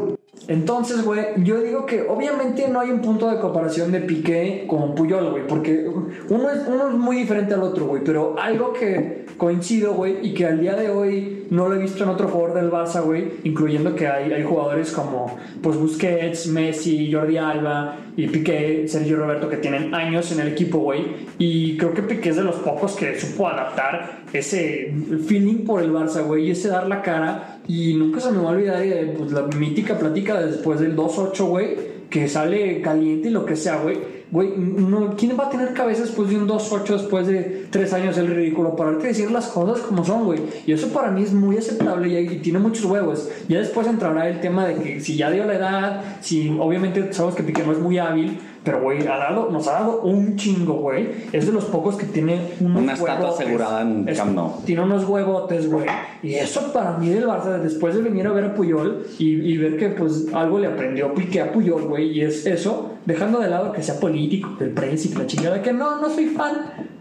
Entonces, güey, yo digo que obviamente no hay un punto de comparación de Piqué con Puyol, güey, porque uno es, uno es muy diferente al otro, güey, pero algo que coincido, güey, y que al día de hoy no lo he visto en otro jugador del Barça, güey, incluyendo que hay, hay jugadores como, pues, Busquets, Messi, Jordi Alba y Piqué, Sergio Roberto, que tienen años en el equipo, güey, y creo que Piqué es de los pocos que supo adaptar ese feeling por el Barça, güey, y ese dar la cara, y nunca se me va a olvidar de pues, la mítica plática después del 2-8, güey, que sale caliente y lo que sea, güey. Güey, no, ¿quién va a tener cabeza después de un 2-8 después de 3 años el ridículo? Para que decir las cosas como son, güey. Y eso para mí es muy aceptable y, y tiene muchos huevos. Ya después entrará el tema de que si ya dio la edad, si obviamente sabemos que Piqué no es muy hábil, pero güey, ha dado, nos ha dado un chingo, güey. Es de los pocos que tiene unos Una estatua asegurada en Es- Camp. Tiene unos huevotes, güey. Y eso para mí del Barça, después de venir a ver a Puyol y, y ver que pues algo le aprendió Piqué a Puyol, güey. Y es eso, dejando de lado que sea político, del prensa y que la chingada, que no, no soy fan.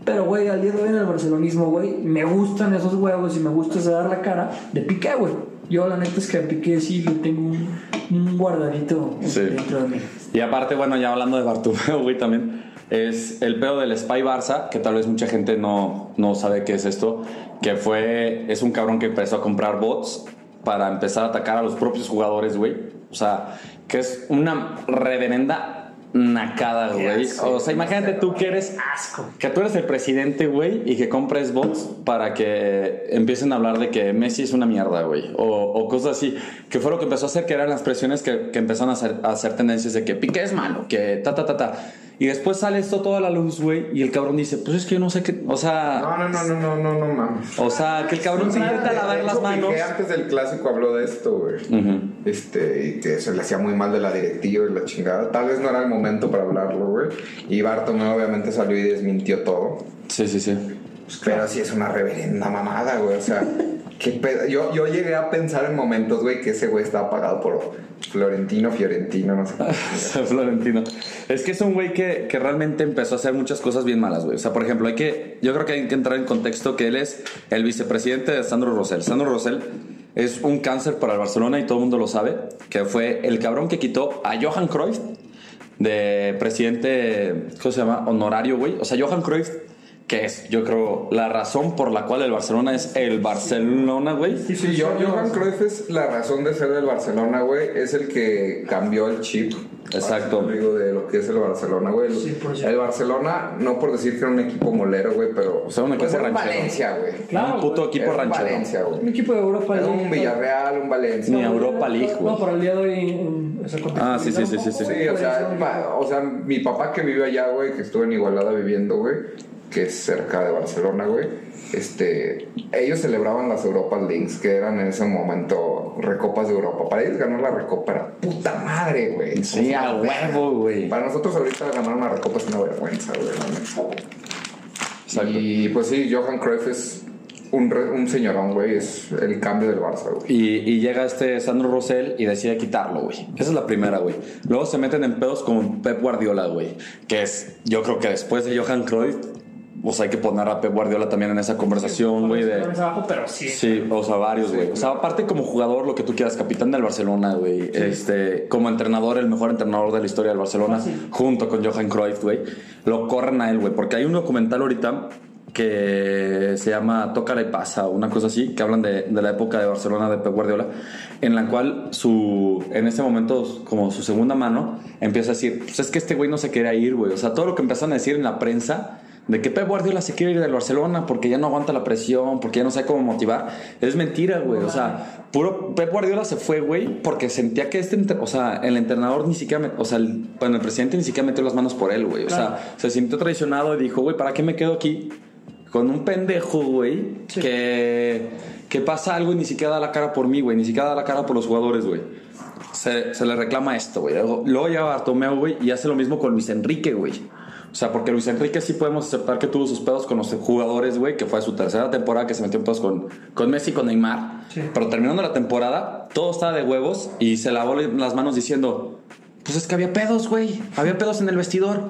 Pero, güey, al día de hoy en el barcelonismo, güey, me gustan esos huevos y me gusta ese dar la cara de Piqué, güey. Yo la neta es que a Piqué sí le tengo un, un guardadito Sí. dentro de mí. Y aparte, bueno, ya hablando de Bartomeu, güey, también, es el pedo del Spy Barça, que tal vez mucha gente no, no sabe qué es esto, que fue, es un cabrón que empezó a comprar bots para empezar a atacar a los propios jugadores, güey. O sea, que es una reverenda nacada, güey. O sea, imagínate tú que eres Asco. que tú eres el presidente, güey, y que compres bots para que empiecen a hablar de que Messi es una mierda, güey. O, o cosas así. Que fue lo que empezó a hacer, que eran las presiones que, que empezaron a hacer, a hacer tendencias de que Piqué es malo, que ta, ta, ta, ta. Y después sale esto toda la luz, güey, y el cabrón dice, pues es que yo no sé qué... O sea... No, no, no, no, no, no, no mames. O sea, que el cabrón se intenta lavar las manos. Piqué antes del clásico habló de esto, güey. Ujú. Este, y que se le hacía muy mal de la directiva y la chingada. Tal vez no era el momento para hablarlo, güey. Y Bartomeu obviamente salió y desmintió todo. Sí, sí, sí. Pero sí es una reverenda mamada, güey. O sea, qué. Yo, yo llegué a pensar en momentos, güey, que ese güey estaba pagado por Florentino, Fiorentino, no sé. Florentino. Es que es un güey que, que realmente empezó a hacer muchas cosas bien malas, güey. O sea, por ejemplo, hay que, yo creo que hay que entrar en contexto que él es el vicepresidente de Sandro Rosell. Sandro Rosell es un cáncer para el Barcelona y todo el mundo lo sabe, que fue el cabrón que quitó a Johan Cruyff de presidente, ¿cómo se llama? Honorario, güey. O sea, Johan Cruyff, que es, yo creo, la razón por la cual el Barcelona es el Barcelona, güey. Sí, yo, Johan Cruyff es la razón de ser del Barcelona, güey. Es el que cambió el chip. Exacto. Digo, de lo que es el Barcelona, güey. El, 100%. el Barcelona, no por decir que era un equipo molero, güey, pero. O sea, un pues equipo un ranchero. Valencia, güey. Claro, un puto güey. equipo Era ranchero. Valencia, güey. Un equipo de Europa League, un Villarreal, un Valencia. Ni Europa League, güey. No, para el día de hoy. en Ah, sí, sí, sí, sí, sí. Sí, o sea, o sea, mi papá que vive allá, güey, que estuvo en Igualada viviendo, güey, que es cerca de Barcelona, güey. Este, ellos celebraban las Europa Leagues, que eran en ese momento recopas de Europa. Para ellos ganar la recopa era puta madre, güey. Sí, a huevo, güey. Para nosotros ahorita ganar una recopa es una vergüenza, güey. Y pues sí, Johan Cruyff es un, re- un señorón, güey. Es el cambio del Barça, güey. Y, y llega este Sandro Rosell y decide quitarlo, güey. Esa es la primera, güey. Luego se meten en pedos con Pep Guardiola, güey. Que es, yo creo que después de Johan Cruyff, o sea, hay que poner a Pep Guardiola también en esa conversación, güey. De, abajo, pero sí. Sí, o sea, varios, güey. O sea, aparte como jugador, lo que tú quieras, capitán del Barcelona, güey. Este, como entrenador, el mejor entrenador de la historia del Barcelona, junto con Johan Cruyff, güey. Lo corren a él, güey. Porque hay un documental ahorita que se llama Tócala y pasa, una cosa así, que hablan de, de la época de Barcelona de Pep Guardiola, en la cual su, en ese momento, como su segunda mano, empieza a decir, pues es que este güey no se quería ir, güey. O sea, todo lo que empezaron a decir en la prensa de que Pep Guardiola se quiere ir del Barcelona porque ya no aguanta la presión, porque ya no sabe cómo motivar, es mentira, güey. O sea, puro Pep Guardiola se fue, güey, porque sentía que este, o sea, el entrenador ni siquiera, o sea, el, bueno, el presidente ni siquiera metió las manos por él, güey. O Claro. sea, se sintió traicionado y dijo, güey, ¿para qué me quedo aquí con un pendejo, güey, Sí. que, que pasa algo y ni siquiera da la cara por mí, güey, ni siquiera da la cara por los jugadores, güey? Se, se le reclama esto, güey. Luego, luego llega Bartomeu, güey, y hace lo mismo con Luis Enrique, güey. O sea, porque Luis Enrique sí podemos aceptar que tuvo sus pedos con los jugadores, güey, que fue su tercera temporada que se metió en pedos con, con Messi y con Neymar. Sí. Pero terminando la temporada, todo estaba de huevos y se lavó las manos diciendo, pues es que había pedos, güey. Había pedos en el vestidor.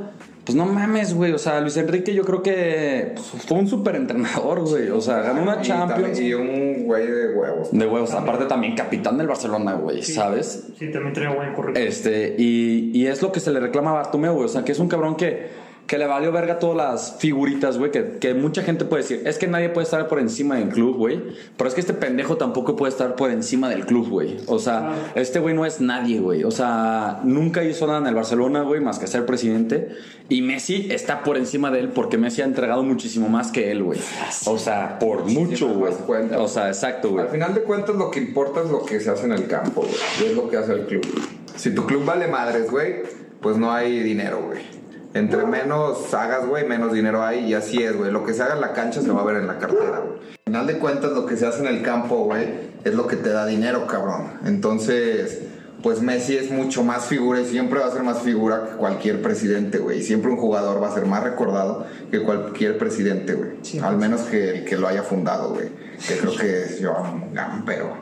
Pues no mames, güey. O sea, Luis Enrique yo creo que pues, fue un súper entrenador, güey. O sea, ganó una Y Champions. Y un güey de huevos. De huevos. Aparte también capitán del Barcelona, güey, ¿sabes? Sí, también tenía buen currículum. Este, y, y es lo que se le reclama a Bartomeu, güey. O sea, que es un cabrón que, que le valió verga todas las figuritas, güey. Que, que mucha gente puede decir, es que nadie puede estar por encima del club, güey. Pero es que este pendejo tampoco puede estar por encima del club, güey. O sea, Claro. este güey no es nadie, güey. O sea, nunca hizo nada en el Barcelona, güey, más que ser presidente. Y Messi está por encima de él porque Messi ha entregado muchísimo más que él, güy. O sea, por mucho, güey. O sea, exacto, güey. Al final de cuentas, lo que importa es lo que se hace en el campo, güey. Y es lo que hace el club. Si tu club vale madres, güey, pues no hay dinero, güey. Entre menos hagas, güey, menos dinero hay. Y así es, güey. Lo que se haga en la cancha se va a ver en la cartera, güey. Al final de cuentas, lo que se hace en el campo, güey, es lo que te da dinero, cabrón. Entonces, pues Messi es mucho más figura y siempre va a ser más figura que cualquier presidente, güey. Y siempre un jugador va a ser más recordado que cualquier presidente, güey. Sí, Al menos que el que lo haya fundado, güey. Que creo que es Joan Gam, pero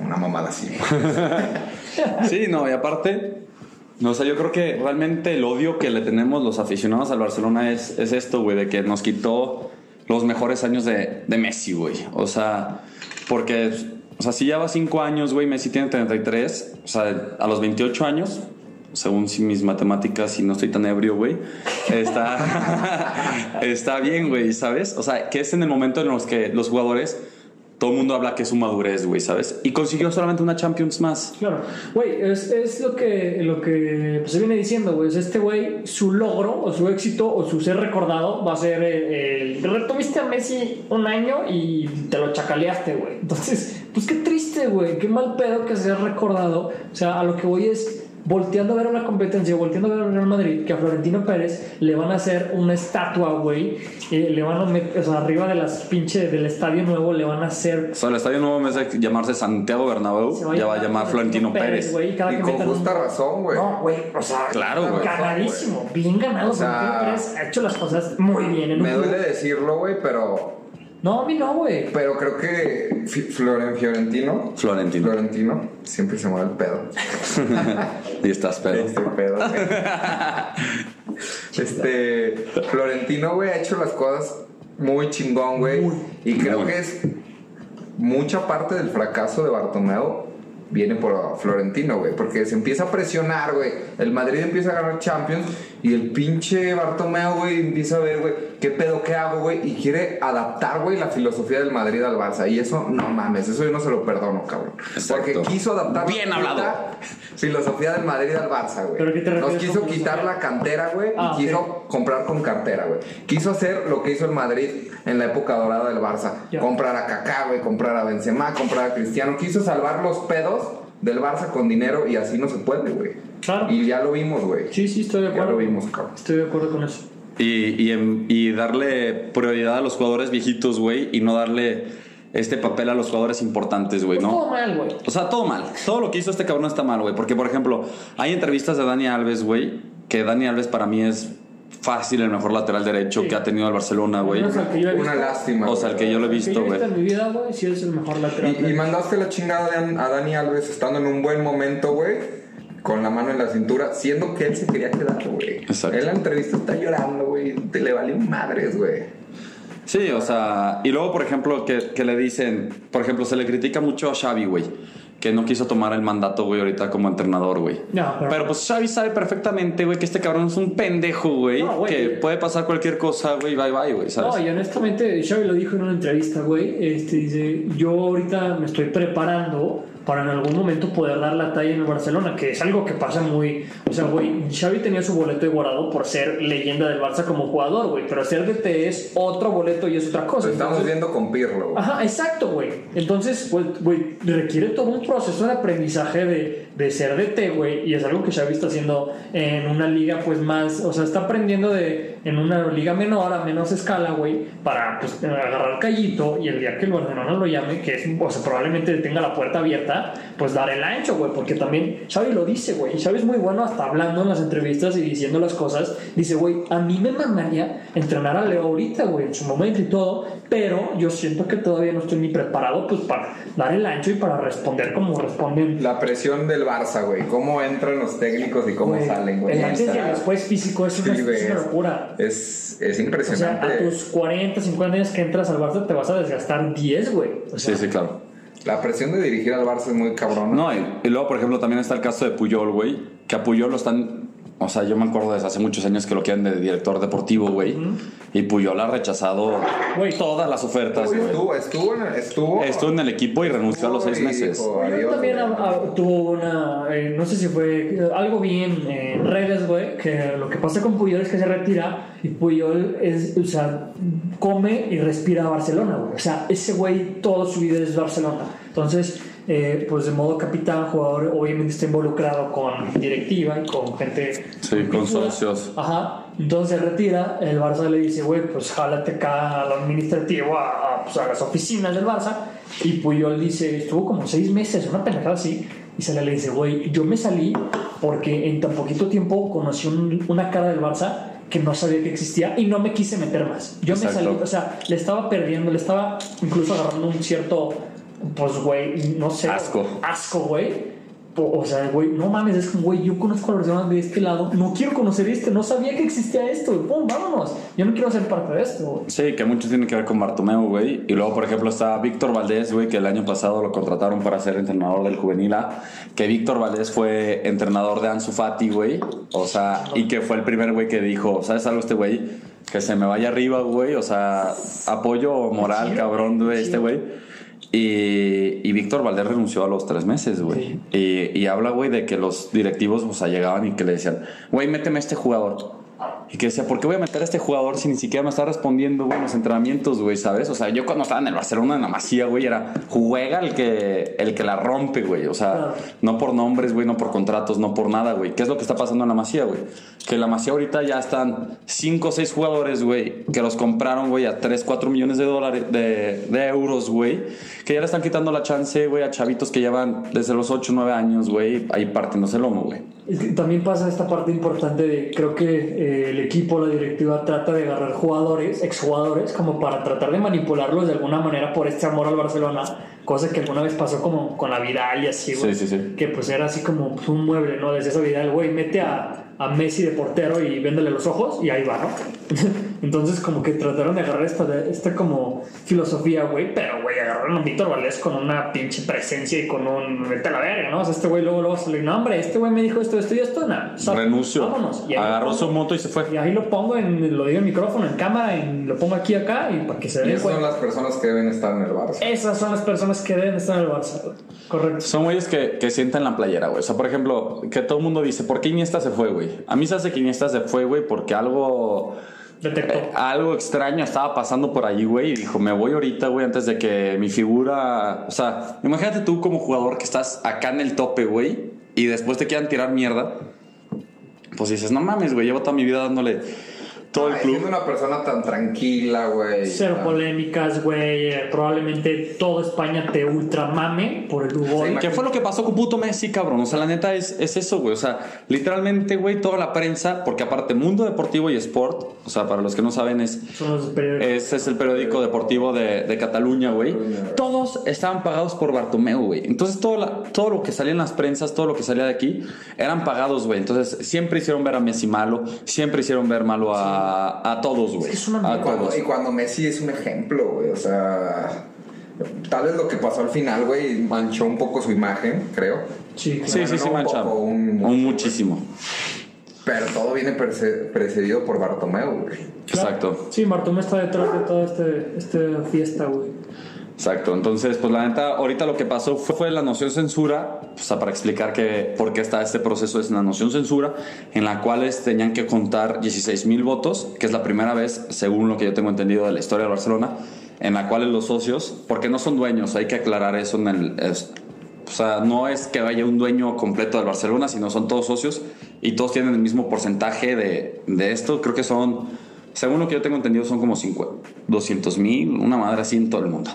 una mamada así. Sí, no, y aparte, no, o sea, yo creo que realmente el odio que le tenemos los aficionados al Barcelona es, es esto, güey, de que nos quitó los mejores años de, de Messi, güey. O sea, porque, o sea, si ya va cinco años, güey, Messi tiene 33, o sea, a los 28 años, según mis matemáticas, y no estoy tan ebrio, güey, está, está bien, güey, ¿sabes? O sea, que es en el momento en los que los jugadores, todo el mundo habla que es su madurez, güey, ¿sabes? Y consiguió solamente una Champions más. Claro, güey, es, es lo que, lo que pues, se viene diciendo, güey. Este güey, su logro o su éxito o su ser recordado va a ser el. el retuviste a Messi un año y te lo chacaleaste, güey. Entonces, pues qué triste, güey. Qué mal pedo que sea recordado. O sea, a lo que voy es. Volteando a ver una competencia, volteando a ver al Real Madrid, que a Florentino Pérez le van a hacer una estatua, güey. eh, le van a meter, o sea, arriba de las pinches del estadio nuevo, le van a hacer O sea, el estadio nuevo en vez de llamarse Santiago Bernabéu, se ya va a llamar Florentino Pérez. güey, y cada Y que con metan un- justa razón, güey. No, güey, o sea, Claro, güey. ganadísimo, bien ganado. O sea, Florentino Pérez ha hecho las cosas muy bien. En un Me club. duele decirlo, güey, pero No, a mí no, güey. Pero creo que Floren Fiorentino. Florentino. Florentino. Siempre se mueve el pedo. y estás pedo. Este pedo, güey. Este. Florentino, güey, ha hecho las cosas muy chingón, güey. Y creo Muy. que es. Mucha parte del fracaso de Bartomeu viene por Florentino, güey. Porque se empieza a presionar, güey. El Madrid empieza a ganar Champions. Y el pinche Bartomeu, güey, empieza a ver, güey, qué pedo, qué hago, güey. Y quiere adaptar, güey, la filosofía del Madrid al Barça. Y eso, no mames, eso yo no se lo perdono, cabrón. Exacto. Porque quiso adaptar Bien la hablado. filosofía del Madrid al Barça, güey. ¿Pero qué te Nos quiso quitar la cantera, güey, Ah, y quiso ok. comprar con cartera, güey. Quiso hacer lo que hizo el Madrid en la época dorada del Barça. Ya. Comprar a Kaká, güey, comprar a Benzema, comprar a Cristiano. Quiso salvar los pedos del Barça con dinero y así no se puede, güey. Claro. Y ya lo vimos, güey. Sí, sí, estoy de Ya acuerdo. lo vimos, cabrón. Estoy de acuerdo con eso. Y, y, en- y darle prioridad a los jugadores viejitos, güey, y no darle este papel a los jugadores importantes, güey, Pues todo ¿no? mal, güey. O sea, todo mal. Todo lo que hizo este cabrón está mal, güey. Porque, por ejemplo, hay entrevistas de Dani Alves, güey, que Dani Alves para mí es fácil el mejor lateral derecho Sí. que ha tenido el Barcelona, güey. Una visto- lástima. O sea, el que yo lo he visto, güey. en mi vida, güey, sí es el mejor lateral. Y, y mandaste la chingada a Dani Alves estando en un buen momento, güey. Con la mano en la cintura, siendo que él se quería quedar, güey. Exacto. Él en la entrevista está llorando, güey. Te le valió madres, güey. Sí, o sea, y luego, por ejemplo, que, que le dicen, por ejemplo, se le critica mucho a Xavi, güey, que no quiso tomar el mandato, güey, ahorita como entrenador, güey. No, pero- pero, pues Xavi sabe perfectamente, güey, que este cabrón es un pendejo, güey, No, güey. que puede pasar cualquier cosa, güey, bye bye, güey, ¿sabes? No, y honestamente, Xavi lo dijo en una entrevista, güey. Este, dice, yo ahorita me estoy preparando para en algún momento poder dar la talla en el Barcelona, que es algo que pasa muy... O sea, güey, Xavi tenía su boleto igualado por ser leyenda del Barça como jugador, güey, pero ser DT es otro boleto y es otra cosa. Lo estamos Entonces- viendo con Pirlo, güey. Ajá, exacto, güey. Entonces, güey, requiere todo un proceso de aprendizaje de, de ser DT, güey, y es algo que Xavi está haciendo en una liga, pues, más, o sea, está aprendiendo de, en una liga menor, a menos escala, güey, para, pues, agarrar callito y el día que el Barcelona lo llame, que es, o sea, probablemente tenga la puerta abierta, pues, dar el ancho, güey, porque también Xavi lo dice, güey, Xavi es muy bueno hasta hablando en las entrevistas y diciendo las cosas, dice, güey, a mí me mandaría entrenar a Leo ahorita, güey, en su momento y todo, pero yo siento que todavía no estoy ni preparado, pues, para dar el ancho y para responder cómo responden. La presión del Barça, güey. Cómo entran los técnicos y cómo salen, güey. El antes y el después físico es una, Sí, es una locura. Es, es O sea, impresionante. a tus 40, 50 años que entras al Barça te vas a desgastar 10, güey. O sea, Sí, sí, claro. La presión de dirigir al Barça es muy cabrón. No, y, y luego, por ejemplo, también está el caso de Puyol, güey. Que a Puyol lo están. O sea, yo me acuerdo desde hace muchos años que lo quieren de director deportivo, güey. Y Puyol ha rechazado Güey. todas las ofertas, Uy, güey. estuvo, estuvo, en- estuvo, Estuvo en el equipo y renunció a los seis meses. dijo, Puyol adiós, también ah, ah, tuvo una, eh, no sé si fue eh, algo bien en redes, güey, que lo que pasa con Puyol es que se retira y Puyol es, o sea, come y respira Barcelona, güey. O sea, ese güey toda su vida es Barcelona. Entonces, eh, pues de modo capitán, jugador, obviamente está involucrado con directiva y con gente. Sí, con socios. Ajá. Entonces se retira, el Barça le dice, güey, pues jálate acá al administrativo, a, a, pues, a las oficinas del Barça. Y Puyol dice, estuvo como seis meses, una pendejada así. Y sale le dice, güey, yo me salí porque en tan poquito tiempo conocí un- una cara del Barça que no sabía que existía y no me quise meter más. Yo me Exacto. salí, o sea, le estaba perdiendo, le estaba incluso agarrando un cierto, pues, güey, no sé. Asco. Asco, güey. O sea, güey, no mames, es como, güey, yo conozco a los demás de este lado, no quiero conocer este, no sabía que existía esto, güey, pum, vámonos. Yo no quiero ser parte de esto, güey. Sí, que mucho tiene que ver con Bartomeu, güey. Y luego, por ejemplo, está Víctor Valdés, güey, que el año pasado lo contrataron para ser entrenador del juvenil A. Que Víctor Valdés fue entrenador de Ansu Fati, güey. O sea, y que fue el primer güey que dijo, ¿sabes algo este güey? Que se me vaya arriba, güey. O sea, apoyo moral, cabrón, de este güey. Y, y Víctor Valdés renunció a los tres meses, güey. Y, y habla, güey, de que los directivos, o sea, llegaban y que le decían, güey, méteme a este jugador. Y que decía, ¿por qué voy a meter a este jugador si ni siquiera me está respondiendo, güey, en los entrenamientos, güey, ¿sabes? O sea, yo cuando estaba en el Barcelona, en la Masía, güey, era, juega el que, el que la rompe, güey. O sea, Claro. no por nombres, güey, no por contratos, no por nada, güey. ¿Qué es lo que está pasando en la Masía, güey? Que en la Masía ahorita ya están 5 o 6 jugadores, güey, que los compraron, güey, a 3, 4 millones de dólares, de, de euros, güey, que ya le están quitando la chance, güey, a chavitos que llevan desde los 8, 9 años, güey, ahí partiéndose el lomo, güey. Es que también pasa esta parte importante de, creo que eh, el equipo, la directiva trata de agarrar jugadores, exjugadores, como para tratar de manipularlos de alguna manera por este amor al Barcelona, cosa que alguna vez pasó como con la Vidal y así, güey. Sí, sí, sí. Que pues era así como un mueble, ¿no? Desde esa Vidal, güey, mete a, a Messi de portero y véndele los ojos y ahí va, ¿no? Entonces como que trataron de agarrar esta, esta como filosofía, güey, pero, güey, agarraron a Víctor Valdés con una pinche presencia y con un... Vete a la verga, ¿no? O sea, este güey luego, luego salió, no, hombre, este güey me dijo esto, esto y esto, nada. Renunció. Vámonos. Y Agarró lo su pongo- moto y se fue. Y ahí lo pongo, en, lo digo en micrófono, en cámara, en, lo pongo aquí acá y para que se Y den esas son las personas que deben estar en el Barça. Esas son las personas que deben estar en el Barça. güey. Correcto. Son güeyes que, que sientan la playera, güey. O sea, por ejemplo, que todo el mundo dice, ¿por qué Iniesta se fue, güey? A mí se hace que Iniesta se fue, güey, porque algo... Detectó. eh, algo extraño estaba pasando por allí, güey, y dijo, me voy ahorita, güey, antes de que mi figura... O sea, imagínate tú como jugador que estás acá en el tope, güey, y después te quieran tirar mierda. Pues dices, no mames, güey, llevo toda mi vida dándole todo el club. Siendo una persona tan tranquila, güey. Cero tan- polémicas, güey. eh, Probablemente todo España te ultramame por el gol. ¿Qué fue lo que pasó con puto Messi, cabrón? O sea, la neta es, es eso, güey. O sea, literalmente, güey, toda la prensa, porque aparte Mundo Deportivo y Sport, o sea, para los que no saben, es, ese es el periódico deportivo de, de Cataluña, güey. Todos estaban pagados por Bartomeu, güey. Entonces, todo, la- todo lo que salía en las prensas, todo lo que salía de aquí, eran pagados, güey. Entonces, siempre hicieron ver a Messi malo, siempre hicieron ver malo a, a todos, güey. Es una a. Cuando- todos. y cuando Messi es un ejemplo, güey. O sea, tal vez lo que pasó al final, güey, manchó un poco su imagen, creo. Sí. Sí, sí, sí, no, un mancha. poco, un- Un muchísimo. Pero todo viene precedido por Bartomeu, güey. Exacto. Sí, Bartomeu está detrás de toda este, esta fiesta, güey. Exacto, entonces pues la neta, ahorita lo que pasó fue, la noción censura, o sea, para explicar que por qué está este proceso es la noción censura, en la cual es- tenían que contar 16 mil votos, que es la primera vez, según lo que yo tengo entendido de la historia de Barcelona, en la cual los socios, porque no son dueños, hay que aclarar eso en el... o sea, no es que vaya un dueño completo del Barcelona, sino son todos socios y todos tienen el mismo porcentaje de, de esto. Creo que son, según lo que yo tengo entendido, son como 200 mil, una madre así en todo el mundo.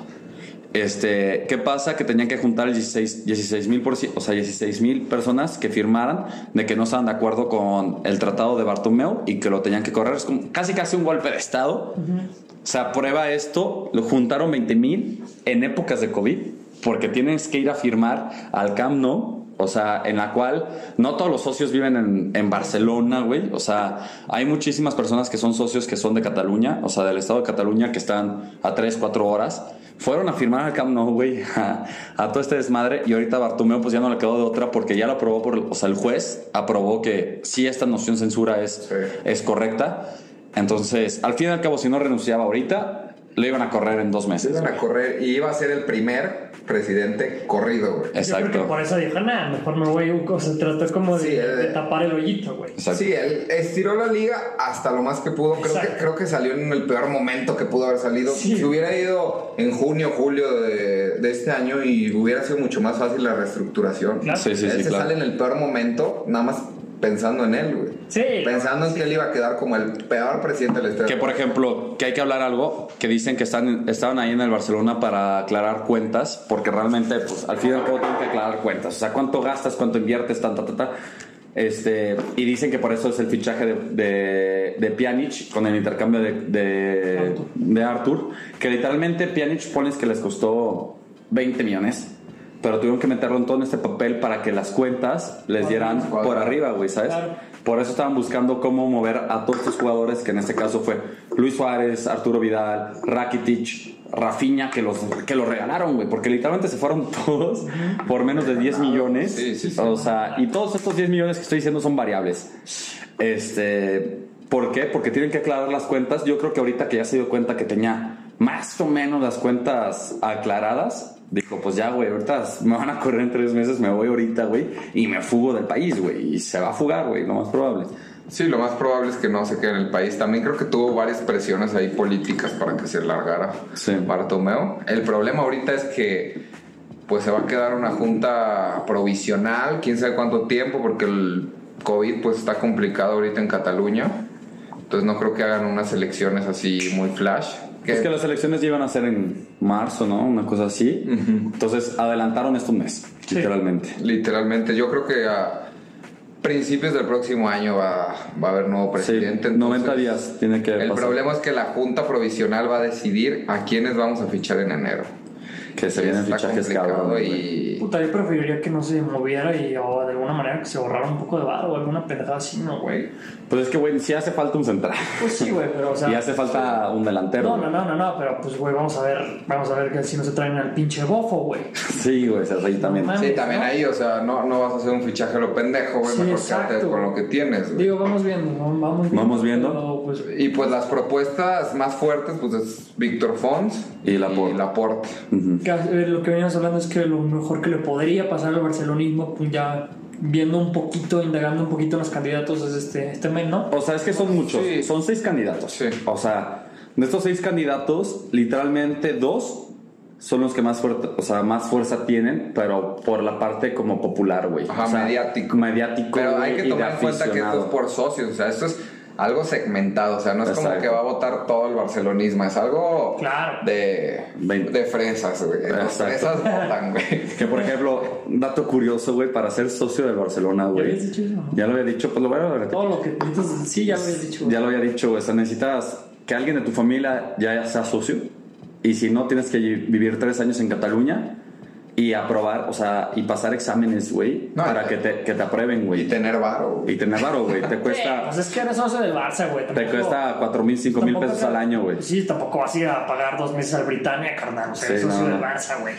Este, ¿Qué pasa? Que tenían que juntar el 16 mil o sea, 16 mil personas que firmaran de que no estaban de acuerdo con el tratado de Bartomeu y que lo tenían que correr. Es como casi casi un golpe de Estado. O sea, prueba esto, lo juntaron 20 mil en épocas de COVID. porque tienes que ir a firmar al Camp Nou, o sea, en la cual no todos los socios viven en, en Barcelona, güey. O sea, hay muchísimas personas que son socios que son de Cataluña, o sea, del estado de Cataluña, que están a 3, 4 horas. Fueron a firmar al Camp Nou, güey, a, a todo este desmadre. Y ahorita Bartomeu, pues ya no le quedó de otra porque ya lo aprobó por. O sea, el juez aprobó que sí, esta noción censura es, Sí. es correcta. Entonces, al fin y al cabo, si no renunciaba ahorita, le iban a correr en dos meses. Iban a correr y iba a ser el primer presidente corrido, güey. Yo creo que Exacto. por eso dijo, nah, mejor me voy. O sea, trató como de, Sí, eh. de tapar el hoyito, güey. Exacto. Sí, él estiró la liga hasta lo más que pudo. Creo que, creo que salió en el peor momento que pudo haber salido. Sí. Si hubiera ido en junio, julio de, de este año y hubiera sido mucho más fácil la reestructuración. Claro. Sí, sí, él sí, se claro. sale en el peor momento, nada más pensando en él, güey. Sí. Pensando en que él iba a quedar como el peor presidente de la historia. Que por ejemplo, que hay que hablar algo, que dicen que están, estaban ahí en el Barcelona para aclarar cuentas, porque realmente, pues al fin y al cabo tienen que aclarar cuentas. O sea, cuánto gastas, cuánto inviertes, tanta, tanta. Este, y dicen que por eso es el fichaje de, de, de Pjanic con el intercambio de, de, Arthur. de Arthur, que literalmente Pjanic pones que les costó 20 millones, pero tuvieron que meterlo en todo en este papel para que las cuentas les dieran por arriba, güey, ¿sabes? Por eso estaban buscando cómo mover a todos estos jugadores, que en este caso fue Luis Suárez, Arturo Vidal, Rakitic, Rafinha, que los, que los regalaron, güey, porque literalmente se fueron todos por menos de 10 millones. Sí, sí, sí. O sea, y todos estos 10 millones que estoy diciendo son variables. Este, ¿Por qué? Porque tienen que aclarar las cuentas. Yo creo que ahorita que ya se dio cuenta que tenía más o menos las cuentas aclaradas, dijo, pues ya, güey, ahorita me van a correr en tres meses, me voy ahorita, güey, y me fugo del país, güey, y se va a fugar, güey, lo más probable. Sí, lo más probable es que no se quede en el país. También creo que tuvo varias presiones ahí políticas para que se largara Sí. Bartomeu. El problema ahorita es que pues se va a quedar una junta provisional, quién sabe cuánto tiempo, porque el COVID pues está complicado ahorita en Cataluña. Entonces no creo que hagan unas elecciones así muy flash. Que- Es que las elecciones iban a ser en marzo, ¿no? Una cosa así. Entonces adelantaron esto un mes, Sí. literalmente. Literalmente, yo creo que a principios del próximo año va, va a haber nuevo Sí, presidente. 90 entonces- días tiene que El pasar. problema es que la Junta Provisional va a decidir a quiénes vamos a fichar en enero. Que se vienen fichajes cabrón. y Puta, yo preferiría que no se moviera y o de alguna manera que se ahorrara un poco de varo o alguna pendejada así, ¿no, güey? Pues es que, güey, sí hace falta un central. Pues sí, güey, pero o sea... y hace falta un delantero. No, no, no, no, no, pero pues, güey, vamos a ver, vamos a ver que si no se traen al pinche bofo, güey. Sí, güey, se ahí también. Sí, también ¿no? ahí, o sea, no, no vas a hacer un fichaje a lo pendejo, güey, Sí, mejor exacto, quédate con lo que tienes. güey. Digo, vamos viendo, ¿no? Vamos viendo. Vamos viendo. Pues, Y pues las propuestas más fuertes, pues es Víctor Fons Y Laporte. Laporte. que, eh, lo que veníamos hablando es que lo mejor que le podría pasar al barcelonismo, pues ya viendo un poquito, indagando un poquito los candidatos, es este, este men, ¿no? O sea, es que son muchos. Sí. Son seis candidatos. Sí. O sea, de estos seis candidatos, literalmente dos son los que más fuerte, o sea, más fuerza tienen, pero por la parte como popular, güey. Ajá, O sea, mediático. Mediático. Pero hay güey, que y tomar en cuenta que esto es por socios, o sea, esto es algo segmentado, o sea, no es como que va a votar todo el barcelonismo, es algo Claro. de, de fresas, güey. Las fresas votan, güey. Que por ejemplo, un dato curioso, güey, para ser socio del Barcelona, güey. ¿no? Ya lo había dicho, pues lo voy a repetir. Todo lo que sí, ya lo habías dicho. Ya lo había dicho, güey. O sea, necesitas que alguien de tu familia ya sea socio. Y si no, tienes que vivir tres años en Cataluña y aprobar, o sea, y pasar exámenes, güey, No, para y- que te, que te aprueben, Y güey. tener varo, güey. Y tener varo, güey. Te Sí, cuesta, pues es que eres socio del Barça, güey. te cuesta cuatro mil, cinco mil tampoco pesos te- al año, güey. Sí, tampoco vas a ir a pagar dos meses al Britannia, carnal. O sea, Sí, eres socio no, del. Barça, güey.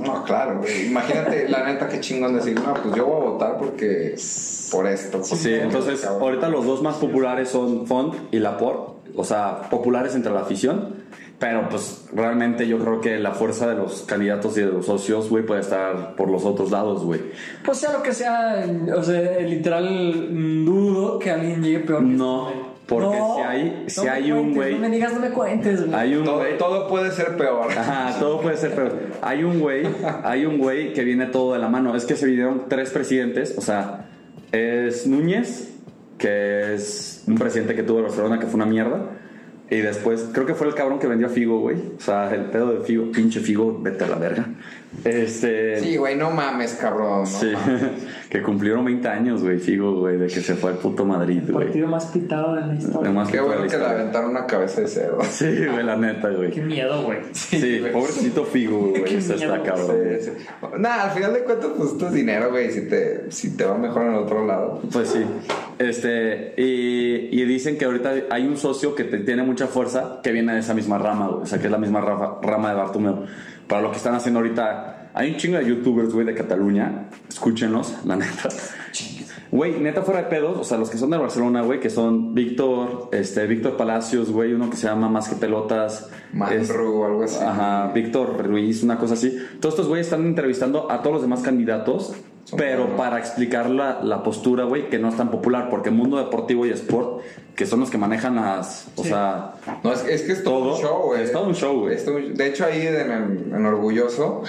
No. No, claro, güey. Imagínate, la neta, qué chingón decir, no, pues yo voy a votar porque por esto. Sí, entonces Cabrón. ahorita los dos más populares son Font y Laporte, o sea, populares entre la afición, pero pues realmente yo creo que la fuerza de los candidatos y de los socios, güey, puede estar por los otros lados, güey. Pues sea lo que sea, o sea, literal, mm, dudo que alguien llegue peor. que No, este, porque No, si hay- si hay un güey- No me digas, no me cuentes, güey. Hay un Todo, güey, todo puede ser peor. Ajá, todo puede ser, pero hay un güey, hay un güey que viene todo de la mano. Es que se vinieron tres presidentes, o sea, es Núñez, que es un presidente que tuvo Barcelona que fue una mierda. Y después, creo que fue el cabrón que vendió a Figo, güey. O sea, el pedo de Figo, pinche Figo, vete a la verga. Este. Sí, güey, no mames, cabrón. No Sí, mames. que cumplieron 20 años, güey, Figo, güey, de que se fue al puto Madrid, El güey. partido más pitado de la historia. Además Qué bueno la que le aventaron una cabeza de cerdo. Sí, güey, la neta, Qué güey. miedo, güey. Sí, güey. pobrecito Figo, güey, Qué eso está cabrón. Sí, sí. Nah, al final de cuentas, pues esto es dinero, güey. Si te, si te va mejor en el otro lado. Pues sí. Este, y, y dicen que ahorita hay un socio que te- tiene mucha fuerza que viene de esa misma rama, güey. O sea, que es la misma rafa- rama de Bartomeu. Para lo que están haciendo ahorita, hay un chingo de youtubers, güey, de Cataluña. Escúchenlos, la neta. Güey, neta fuera de pedos, o sea, los que son de Barcelona, güey, que son Víctor, este, Víctor Palacios, güey, uno que se llama Más que Pelotas. Manru o algo así. Ajá, Víctor Ruiz, una cosa así. Todos estos güeyes están entrevistando a todos los demás candidatos, pero para explicar la, la postura, güey, que no es tan popular, porque el mundo deportivo y sport, que son los que manejan las, o Sí. sea, No, es, es que es todo, Todo. un show, güey. Es todo un show, güey. De hecho, ahí en, en- en Orgulloso,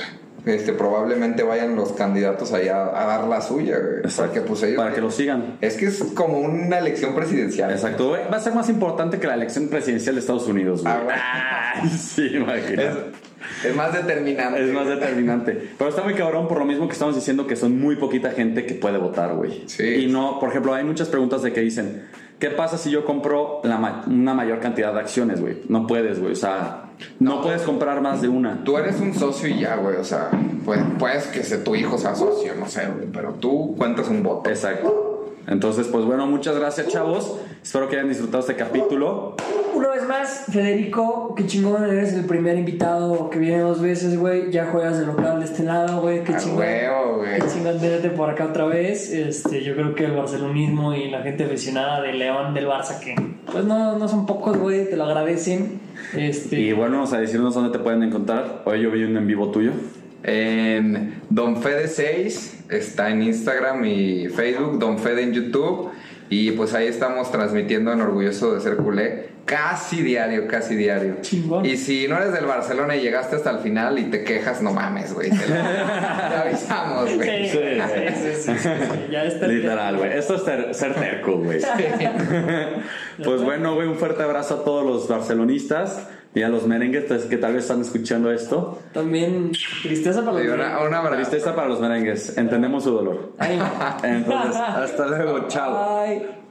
este, probablemente vayan los candidatos allá a dar la suya, güey. Exacto. Porque, pues, ellos- para que lo sigan. Es que es como una elección presidencial. Exacto, güey. Va a ser más importante que la elección presidencial de Estados Unidos, güey. Ah. Ay, sí, imagínate. Es, es más determinante. Es más determinante. Pero está muy cabrón por lo mismo que estamos diciendo que son muy poquita gente que puede votar, güey. Sí. Y no, por ejemplo, hay muchas preguntas de que dicen, ¿qué pasa si yo compro la ma- una mayor cantidad de acciones, güey? No puedes, güey. O sea, no, No. puedes comprar más de una. Tú eres un socio y ya, güey. O sea, pues, puedes que se- tu hijo sea socio, no sé, güey. Pero tú cuentas un voto. Exacto. Entonces, pues bueno, muchas gracias, chavos. Espero que hayan disfrutado este capítulo. Una vez más, Federico, qué chingón, eres el primer invitado que viene dos veces, güey. Ya juegas de local de este lado, güey. Qué chingón. huevo, güey. Qué chingón tenerte por acá otra vez. Este, yo creo que el barcelonismo y la gente aficionada de León, del Barça, que pues no, no son pocos, güey, te lo agradecen. Este, Y bueno, vamos a decirnos dónde te pueden encontrar. Hoy yo vi un en vivo tuyo. En Don Fede 6 está en Instagram y Facebook, Don Fede en YouTube. Y pues ahí estamos transmitiendo en Orgulloso de Ser Culé casi diario, casi diario. Chingón. Y si no eres del Barcelona y llegaste hasta el final y te quejas, no mames, güey. Te, lo- te avisamos, Sí, güey. sí, sí, sí, sí, sí, Ya está. Literal, güey. Esto es ter- ser terco, güey. Pues bueno, güey, un fuerte abrazo a todos los barcelonistas y a los merengues pues, que tal vez están escuchando esto. También tristeza para los Y una, una abrazo. Tristeza para los merengues. Entendemos su dolor. Ánimo. Entonces, hasta luego. Chao. Bye.